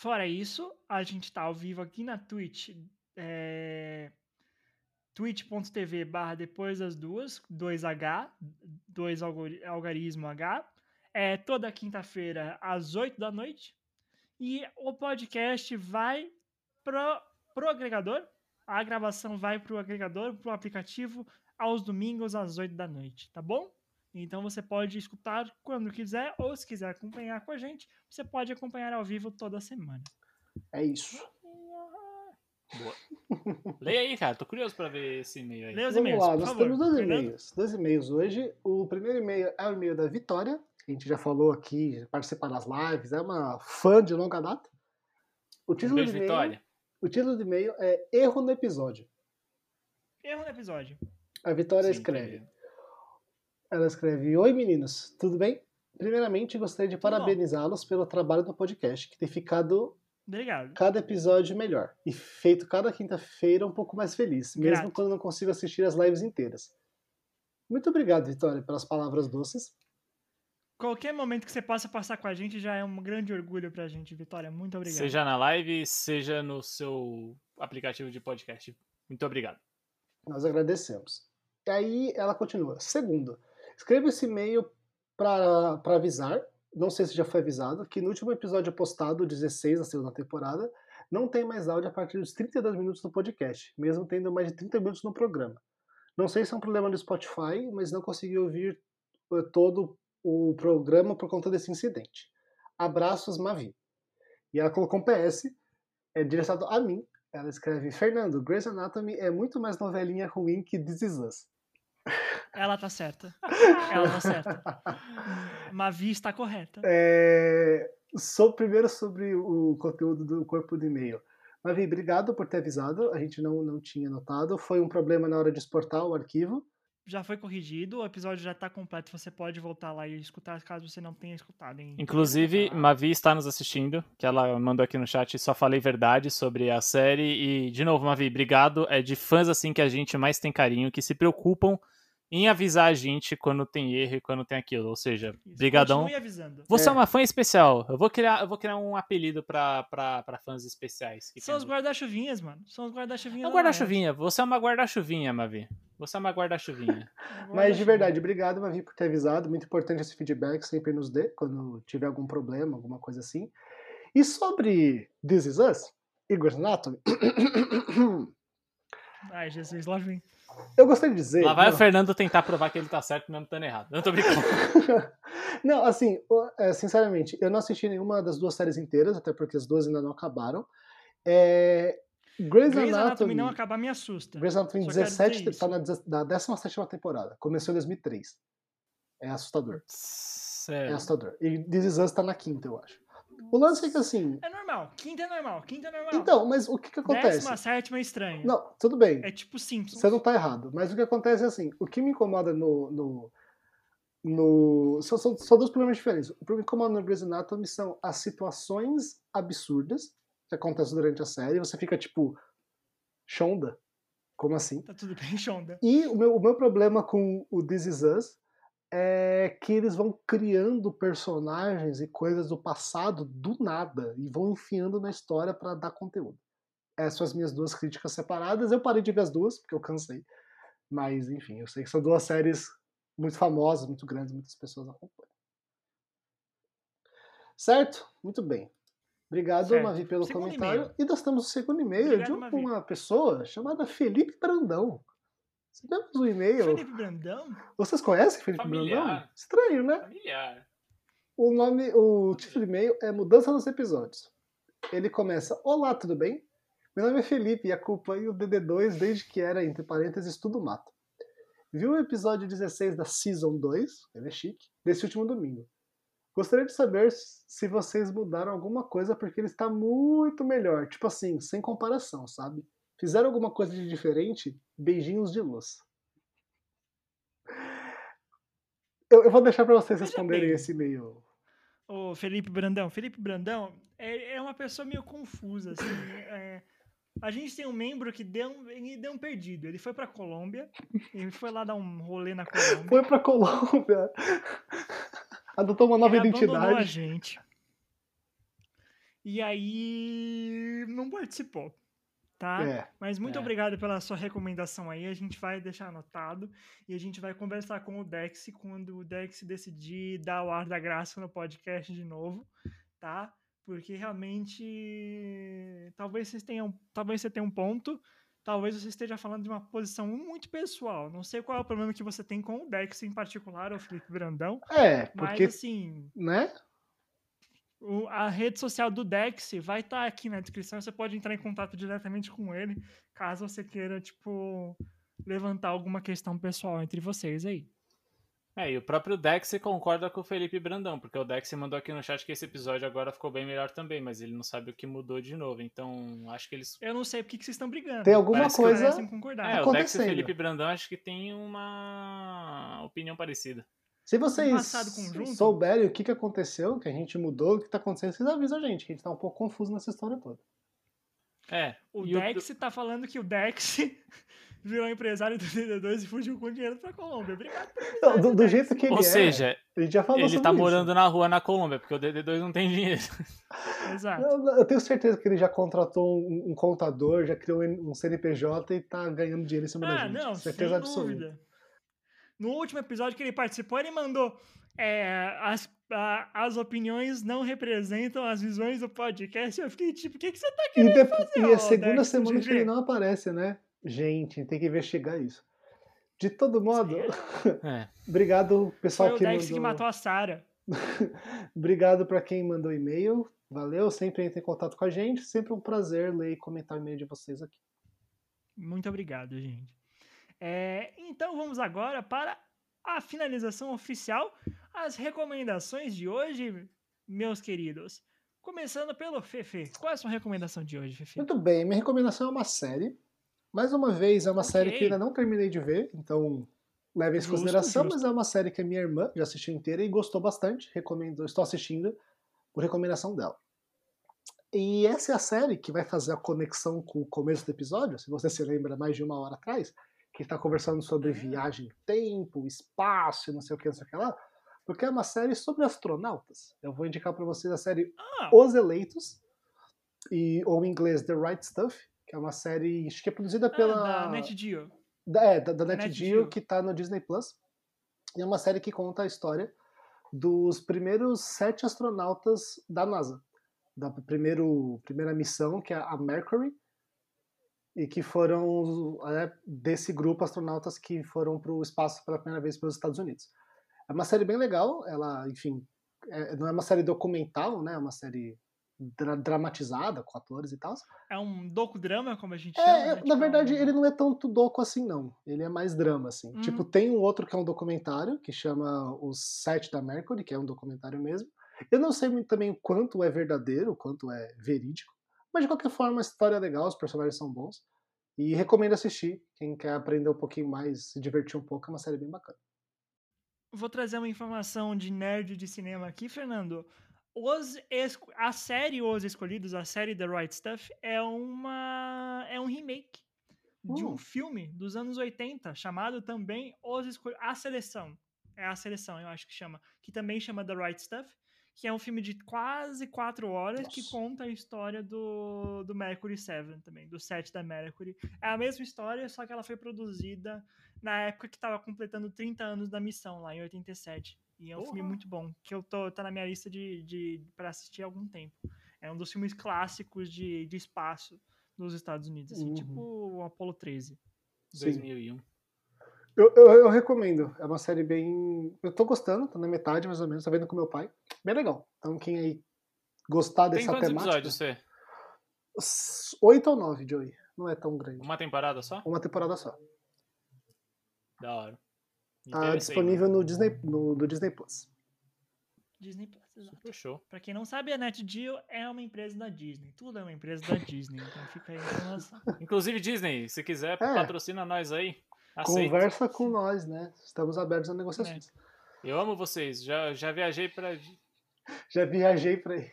Fora isso, a gente tá ao vivo aqui na Twitch. É... twitch.tv barra depois das duas, 2H, 2 algori- algarismo H. É toda quinta-feira às 8 da noite. E o podcast vai pro, pro agregador. A gravação vai pro agregador, pro aplicativo, aos domingos às 8 da noite, tá bom? Então você pode escutar quando quiser, ou se quiser acompanhar com a gente, você pode acompanhar ao vivo toda semana. É isso. Leia aí, cara. Tô curioso pra ver esse e-mail aí. Lê os Vamos e-mails, lá, por nós favor. temos dois e-mails. Dois e-mails hoje. O primeiro e-mail é o e-mail da Vitória, que a gente já falou aqui, participa das lives, é uma fã de longa data. O Um título, beijo, do e-mail, Vitória. o título do e-mail é Erro no Episódio. Erro no episódio. A Vitória Sim, escreve. entendi. Ela escreve: Oi meninos, tudo bem? Primeiramente, gostaria de parabenizá-los pelo trabalho no podcast, que tem ficado Obrigado. cada episódio melhor e feito cada quinta-feira um pouco mais feliz, mesmo Grato. quando não consigo assistir as lives inteiras. Muito obrigado, Vitória, pelas palavras doces. Qualquer momento que você possa passar com a gente já é um grande orgulho pra gente, Vitória. Muito obrigado. Seja na live, seja no seu aplicativo de podcast. Muito obrigado. Nós agradecemos. E aí ela continua. Segundo, escreva esse e-mail para avisar, não sei se já foi avisado, que no último episódio postado, 16 da segunda temporada, não tem mais áudio a partir dos 32 minutos do podcast, mesmo tendo mais de 30 minutos no programa. Não sei se é um problema do Spotify, mas não consegui ouvir eh, todo o programa por conta desse incidente. Abraços, Mavi. E ela colocou um PS, é direcionado a mim. Ela escreve: Fernando, Grey's Anatomy é muito mais novelinha ruim que This Is Us. Ela tá certa. Ela tá certa. Mavi está correta. É, sou primeiro sobre o conteúdo do corpo de e-mail. Mavi, obrigado por ter avisado. A gente não, não tinha notado. Foi um problema na hora de exportar o arquivo. Já foi corrigido, o episódio já tá completo. Você pode voltar lá e escutar caso você não tenha escutado. Hein? Inclusive, Mavi está nos assistindo, que ela mandou aqui no chat, só falei verdade sobre a série. E, de novo, Mavi, obrigado. É de fãs assim que a gente mais tem carinho, que se preocupam em avisar a gente quando tem erro e quando tem aquilo. Ou seja, Isso, brigadão. Você é. É. uma fã especial. Eu vou criar, eu vou criar um apelido pra, pra, pra fãs especiais. que São os guarda-chuvinhas, mano. São os É guarda-chuvinhas. uma guarda-chuvinha. Você é uma guarda-chuvinha, Mavi. Você é uma guarda-chuvinha. Mas de verdade, obrigado, Mavi, por ter avisado. Muito importante esse feedback, sempre nos dê quando tiver algum problema, alguma coisa assim. E sobre This Is Us e Grey's Anatomy, Ai, Jesus, lá vem. Eu gostaria de dizer. Lá vai não, o Fernando tentar provar que ele tá certo mesmo estando errado. Não tô brincando. não, assim, é, sinceramente, eu não assisti nenhuma das duas séries inteiras, até porque as duas ainda não acabaram. É, Grey's, Grey's Anatomy Anatomy, não acabar me assusta. Grey's Anatomy Só quero 17 dizer tá na, na 17 temporada. Começou em 2003. É assustador. É Sério. assustador. E This Is Us tá na quinta, eu acho. O lance é que assim. É normal. Quinta é normal. Quinta é normal. Então, mas o que que acontece? Décima sétima é estranho. Não, tudo bem. É tipo Simpsons. Você não tá errado. Mas o que acontece é assim: o que me incomoda no. no, no são, são, são dois problemas diferentes. O que me incomoda no Grey's Anatomy são as situações absurdas que acontecem durante a série. Você fica tipo. Shonda? Como assim? Tá tudo bem, Shonda. E o meu, o meu problema com o This Is Us é que eles vão criando personagens e coisas do passado do nada e vão enfiando na história pra dar conteúdo. Essas são as minhas duas críticas separadas. Eu parei de ver as duas, porque eu cansei. Mas, enfim, eu sei que são duas séries muito famosas, muito grandes, muitas pessoas acompanham. Certo? Muito bem. Obrigado, Certo. Mavi, pelo Segundo comentário. e-mail. E nós temos o segundo e-mail Obrigado, de Mavi. uma pessoa chamada Felipe Brandão. Recebemos um e-mail. Felipe Brandão? Vocês conhecem Felipe Familiar. Brandão? Estranho, né? Familiar. O nome, o título do e-mail é Mudança nos Episódios. Ele começa: Olá, tudo bem? Meu nome é Felipe e acompanho o DD2 desde que era, entre parênteses, tudo mato. Vi o episódio 16 da Season 2, ele é chique, desse último domingo. Gostaria de saber se vocês mudaram alguma coisa porque ele está muito melhor. Tipo assim, sem comparação, sabe? Fizeram alguma coisa de diferente? Beijinhos de luz. Eu, eu vou deixar para vocês responderem esse e-mail. Ô, Felipe Brandão. Felipe Brandão é, é uma pessoa meio confusa, assim. é- a gente tem um membro que deu um, ele deu um perdido. Ele foi pra Colômbia, ele foi lá dar um rolê na Colômbia. Foi pra Colômbia. Adotou uma nova ele abandonou a identidade. gente. E aí não participou, tá? É. Mas muito É. obrigado pela sua recomendação aí. A gente vai deixar anotado e a gente vai conversar com o Dex quando o Dex decidir dar o ar da graça no podcast de novo, tá? Porque realmente talvez vocês tenham, talvez você tenha um ponto, talvez você esteja falando de uma posição muito pessoal. Não sei qual é o problema que você tem com o Dex em particular, o Felipe Brandão, É, mas porque, assim, né? O- a rede social do Dex vai estar aqui na descrição. Você pode entrar em contato diretamente com ele, caso você queira, tipo, levantar alguma questão pessoal entre vocês aí. É, e o próprio Dex concorda com o Felipe Brandão, porque o Dex mandou aqui no chat que esse episódio agora ficou bem melhor também, mas ele não sabe o que mudou de novo. Então, acho que eles. Eu não sei por que que vocês estão brigando. Tem alguma Parece que coisa- parecem concordar. É, o Dex e o. Felipe Brandão acho que tem uma opinião parecida. Se vocês souberem o que, que aconteceu, que a gente mudou, o que tá acontecendo, vocês avisam a gente, que a gente tá um pouco confuso nessa história toda. É. O e Dex tá falando que o Dex virou empresário do DD2 e fugiu com dinheiro pra Colômbia. Obrigado Não, do, do jeito que ele Ou é, seja, gente já falou ele sobre tá isso. morando na rua na Colômbia, porque o DD2 não tem dinheiro. Exato. Eu, eu tenho certeza que ele já contratou um, um contador, já criou um CNPJ e tá ganhando dinheiro em cima da Ah, gente. não, certeza sem absoluta. dúvida. No último episódio que ele participou, ele mandou é, as ah, as opiniões não representam as visões do podcast. Eu fiquei tipo, o que, que você tá E, querendo depo- fazer? e ô, a segunda Dex semana que GG? ele não aparece, né? Gente, tem que investigar isso. De todo modo, É. obrigado pessoal Foi o que Dex mandou. que matou a Sarah. Obrigado para quem mandou e-mail. Valeu, sempre entre em contato com a gente. Sempre um prazer ler e comentar o e-mail de vocês aqui. Muito obrigado, gente. É, então vamos agora para a finalização oficial, as recomendações de hoje, meus queridos. Começando pelo Fefe. Qual é a sua recomendação de hoje, Fefe? Muito bem, minha recomendação é uma série. Mais uma vez, é uma Ok. série que ainda não terminei de ver, então leve isso em consideração, justo. mas é uma série que a minha irmã já assistiu inteira e gostou bastante. Recomendo, estou assistindo por recomendação dela. E essa é a série que vai fazer a conexão com o começo do episódio, se você se lembra mais de uma hora atrás, que está conversando sobre Ah. viagem no tempo, espaço, e não sei o que, não sei o que lá, porque é uma série sobre astronautas. Eu vou indicar para vocês a série Ah, Os Eleitos, e, ou em inglês The Right Stuff, que é uma série acho que é produzida ah, pela da NetGeo. da, é, da, da NetGeo, NetGeo. que tá no Disney Plus. E é uma série que conta a história dos primeiros sete astronautas da NASA. Da primeiro, primeira missão, que é a Mercury, e que foram é, desse grupo astronautas que foram para o espaço pela primeira vez pelos Estados Unidos. É uma série bem legal, ela, enfim, é- não é uma série documental, né? É uma série dra- dramatizada com atores e tal. É um docudrama, como a gente É, chama. né? na Tipo, verdade, um- ele não é tanto doco assim, não. Ele é mais drama, assim. Uhum. Tipo, tem um outro que é um documentário, que chama Os Sete da Mercury, que é um documentário mesmo. Eu não sei muito também o quanto é verdadeiro, o quanto é verídico. Mas, de qualquer forma, a história é legal, os personagens são bons. E recomendo assistir. Quem quer aprender um pouquinho mais, se divertir um pouco, é uma série bem bacana. Vou trazer uma informação de nerd de cinema aqui, Fernando. Os A série Os Escolhidos, a série The Right Stuff, é uma é um remake de um Hum. filme dos anos 80, chamado também Os Escolhidos. A Seleção. É a Seleção, eu acho que chama. Que também chama The Right Stuff. Que é um filme de quase quatro horas que Nossa. conta a história do, do Mercury 7 também, do set da Mercury. É a mesma história, só que ela foi produzida na época que tava completando 30 anos da missão, lá em 87. E é um filme muito bom, que eu tô tá na minha lista de, de para assistir há algum tempo. É um dos filmes clássicos de, de espaço dos Estados Unidos, assim, Uhum. tipo o Apollo 13. Sim. 2001. Eu, eu, eu recomendo. É uma série bem. Eu tô gostando, tô na metade mais ou menos, tá vendo com meu pai. Bem legal. Então, quem aí gostar Tem dessa quantos temática. episódios você? Oito ou nove, Joey. Não é tão grande. Uma temporada só? Uma temporada só. Da hora. Tá disponível no Disney, no, do Disney Plus. Disney Plus, exato. Super show. Pra quem não sabe, a NetGeo é uma empresa da Disney. Tudo é uma empresa da Disney, então fica aí a informação. Inclusive, Disney, se quiser, É. patrocina nós aí. Aceito. Conversa com nós, né? Estamos abertos a negociações. Eu amo vocês. Já, já viajei pra. Já viajei pra aí.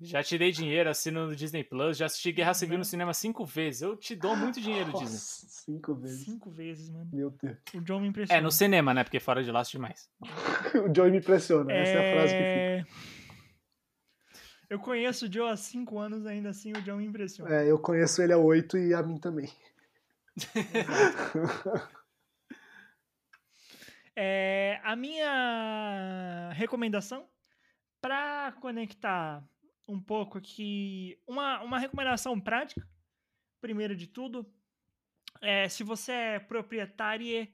Já tirei dinheiro, assino no Disney Plus, já assisti Guerra Civil Uhum. no cinema cinco vezes. Eu te dou muito dinheiro, Disney. Nossa, cinco vezes. Cinco vezes, mano. Meu Deus. O John me impressiona. É, no cinema, né? Porque fora de lá assisti mais. O Joey me impressiona. Essa é a frase que fica. É... Eu conheço o Joe há cinco anos, ainda assim o John me impressiona. É, eu conheço ele há oito e a mim também. É, a minha recomendação para conectar um pouco aqui, uma, uma recomendação prática, primeiro de tudo, é, se você é proprietário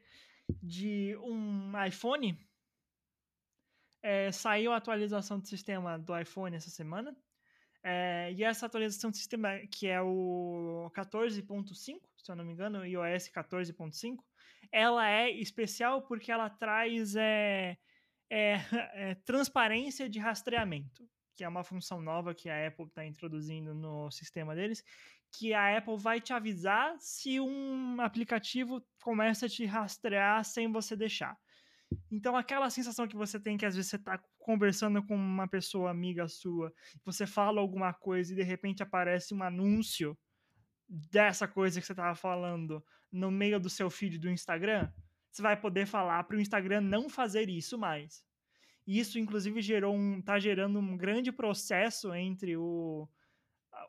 de um iPhone, é, saiu a atualização do sistema do iPhone essa semana. É, e essa atualização do sistema, que é o 14.5, se eu não me engano, iOS 14.5, ela é especial porque ela traz é, é, é, transparência de rastreamento, que é uma função nova que a Apple está introduzindo no sistema deles, que a Apple vai te avisar se um aplicativo começa a te rastrear sem você deixar. Então, aquela sensação que você tem que às vezes você está conversando com uma pessoa amiga sua, você fala alguma coisa e de repente aparece um anúncio dessa coisa que você estava falando no meio do seu feed do Instagram, você vai poder falar para o Instagram não fazer isso mais. Isso, inclusive, gerou um, tá gerando um grande processo entre o,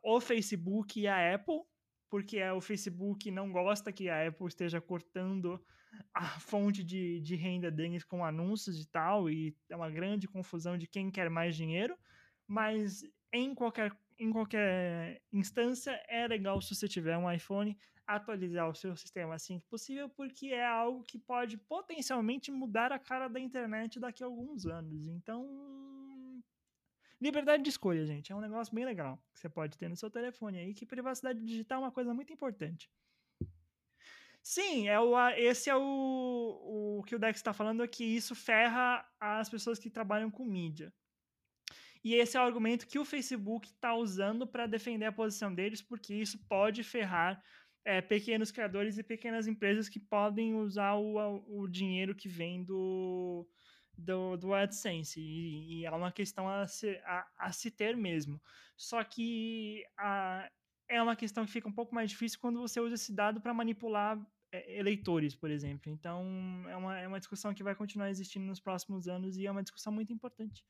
o Facebook e a Apple, porque o Facebook não gosta que a Apple esteja cortando a fonte de, de renda deles com anúncios e tal, e é uma grande confusão de quem quer mais dinheiro, mas em qualquer, em qualquer instância é legal se você tiver um iPhone atualizar o seu sistema assim que possível, porque é algo que pode potencialmente mudar a cara da internet daqui a alguns anos. Então, liberdade de escolha, gente, é um negócio bem legal que você pode ter no seu telefone aí, que privacidade digital é uma coisa muito importante. Sim, é o, esse é o, o que o Dex está falando, é que isso ferra as pessoas que trabalham com mídia. E esse é o argumento que o Facebook está usando para defender a posição deles, porque isso pode ferrar é, pequenos criadores e pequenas empresas que podem usar o, o dinheiro que vem do, do, do AdSense. E, e, é uma questão a se, a, a se ter mesmo. Só que a, é uma questão que fica um pouco mais difícil quando você usa esse dado para manipular é, eleitores, por exemplo. Então, é uma, é uma discussão que vai continuar existindo nos próximos anos e é uma discussão muito importante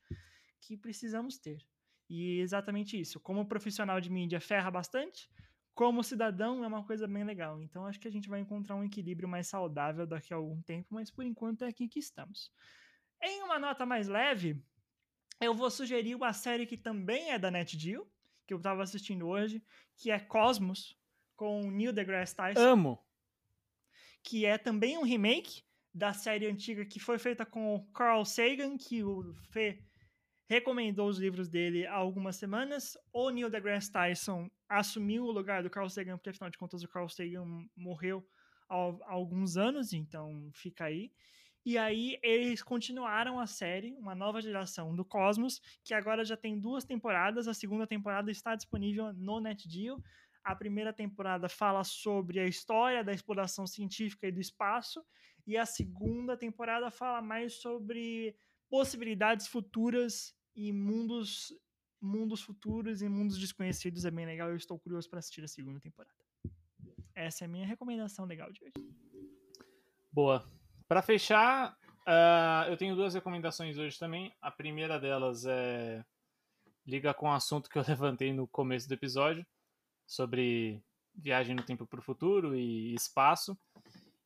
que precisamos ter. E exatamente isso. Como profissional de mídia ferra bastante, como cidadão é uma coisa bem legal. Então acho que a gente vai encontrar um equilíbrio mais saudável daqui a algum tempo, mas por enquanto é aqui que estamos. Em uma nota mais leve, eu vou sugerir uma série que também é da NetGeo, que eu estava assistindo hoje, que é Cosmos, com Neil deGrasse Tyson. Amo! Que é também um remake da série antiga que foi feita com o Carl Sagan, que o Fê recomendou os livros dele há algumas semanas. O Neil deGrasse Tyson assumiu o lugar do Carl Sagan, porque afinal de contas o Carl Sagan morreu há, alguns anos, então fica aí. E aí eles continuaram a série, uma nova geração do Cosmos, que agora já tem duas temporadas. A segunda temporada está disponível no NetGeo. A primeira temporada fala sobre a história da exploração científica e do espaço, e a segunda temporada fala mais sobre possibilidades futuras e mundos mundos futuros e mundos desconhecidos é bem legal. Eu estou curioso para assistir a segunda temporada. Essa é a minha recomendação legal de hoje. Boa. Para fechar, uh, eu tenho duas recomendações hoje também. A primeira delas é liga com o assunto que eu levantei no começo do episódio sobre viagem no tempo para o futuro e espaço.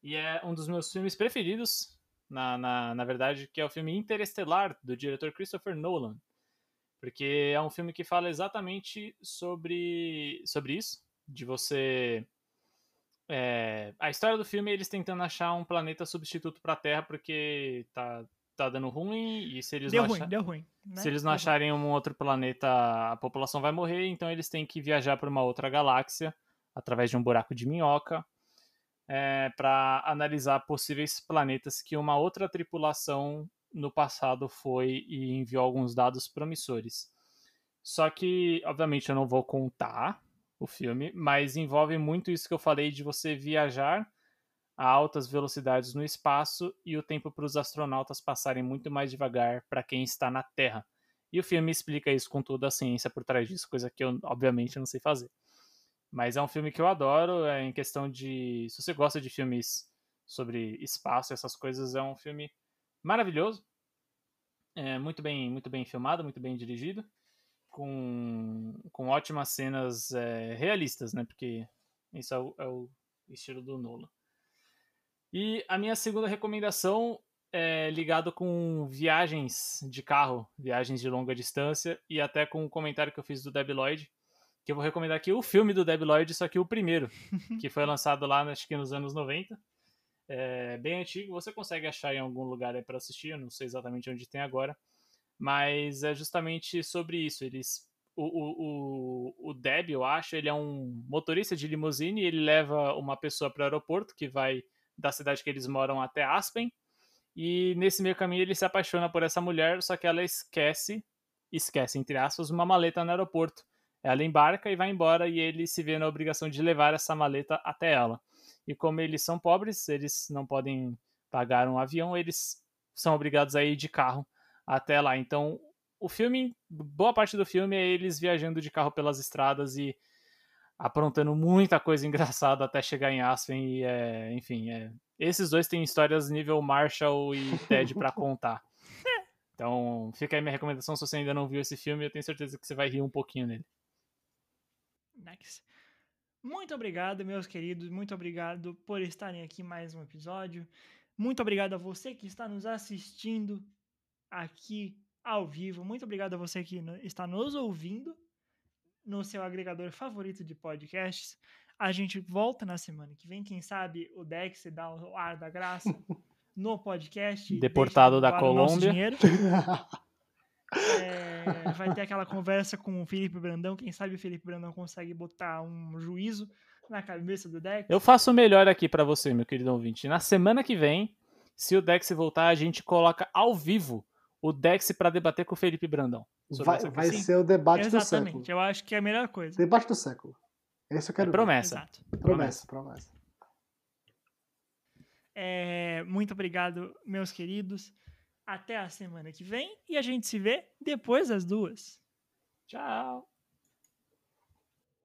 E é um dos meus filmes preferidos na, na, na verdade, que é o filme Interestelar, do diretor Christopher Nolan. Porque é um filme que fala exatamente sobre, sobre isso, de você... É, a história do filme é eles tentando achar um planeta substituto para a Terra porque tá, tá dando ruim e se eles deu não ruim, deu ruim, né? se eles não acharem um outro planeta a população vai morrer então eles têm que viajar para uma outra galáxia através de um buraco de minhoca é, para analisar possíveis planetas que uma outra tripulação no passado foi e enviou alguns dados promissores. Só que, obviamente, eu não vou contar o filme, mas envolve muito isso que eu falei de você viajar a altas velocidades no espaço e o tempo para os astronautas passarem muito mais devagar para quem está na Terra. E o filme explica isso com toda a ciência por trás disso, coisa que eu, obviamente, não sei fazer. Mas é um filme que eu adoro, é em questão de. Se você gosta de filmes sobre espaço, essas coisas, é um filme maravilhoso. É muito bem, muito bem filmado, muito bem dirigido, com, com ótimas cenas é, realistas, né? Porque isso é o, é o estilo do Nolan. E a minha segunda recomendação é ligado com viagens de carro, viagens de longa distância e até com um comentário que eu fiz do Debi Lloyd, que eu vou recomendar aqui o filme do Deb Lloyd, só que o primeiro, que foi lançado lá, acho que nos anos 90. É bem antigo, você consegue achar em algum lugar aí para assistir, eu não sei exatamente onde tem agora, mas é justamente sobre isso. Eles, o, o, o, o Deb, eu acho, ele é um motorista de limusine e ele leva uma pessoa para o aeroporto que vai da cidade que eles moram até Aspen. E nesse meio caminho ele se apaixona por essa mulher, só que ela esquece, esquece entre aspas, uma maleta no aeroporto. Ela embarca e vai embora e ele se vê na obrigação de levar essa maleta até ela. E como eles são pobres, eles não podem pagar um avião, eles são obrigados a ir de carro até lá. Então, o filme, boa parte do filme é eles viajando de carro pelas estradas e aprontando muita coisa engraçada até chegar em Aspen e é, enfim, é, esses dois têm histórias nível Marshall e Ted para contar. Então, fica aí minha recomendação se você ainda não viu esse filme, eu tenho certeza que você vai rir um pouquinho nele. Nice. Muito obrigado, meus queridos. Muito obrigado por estarem aqui mais um episódio. Muito obrigado a você que está nos assistindo aqui ao vivo. Muito obrigado a você que está nos ouvindo no seu agregador favorito de podcasts. A gente volta na semana que vem. Quem sabe o Dex dá o ar da graça no podcast. Deportado da Colômbia. dinheiro. É, vai ter aquela conversa com o Felipe Brandão. Quem sabe o Felipe Brandão consegue botar um juízo na cabeça do Dex. Eu faço o melhor aqui pra você, meu querido ouvinte. Na semana que vem, se o Dex voltar, a gente coloca ao vivo o Dex pra debater com o Felipe Brandão. Vai, vai ser o debate do século. Exatamente. Eu acho que é a melhor coisa. Debate do século. Esse eu É quero ver. promessa. Exato. Promessa, promessa. É, muito obrigado, meus queridos. Até a semana que vem e a gente se vê depois das duas. Tchau.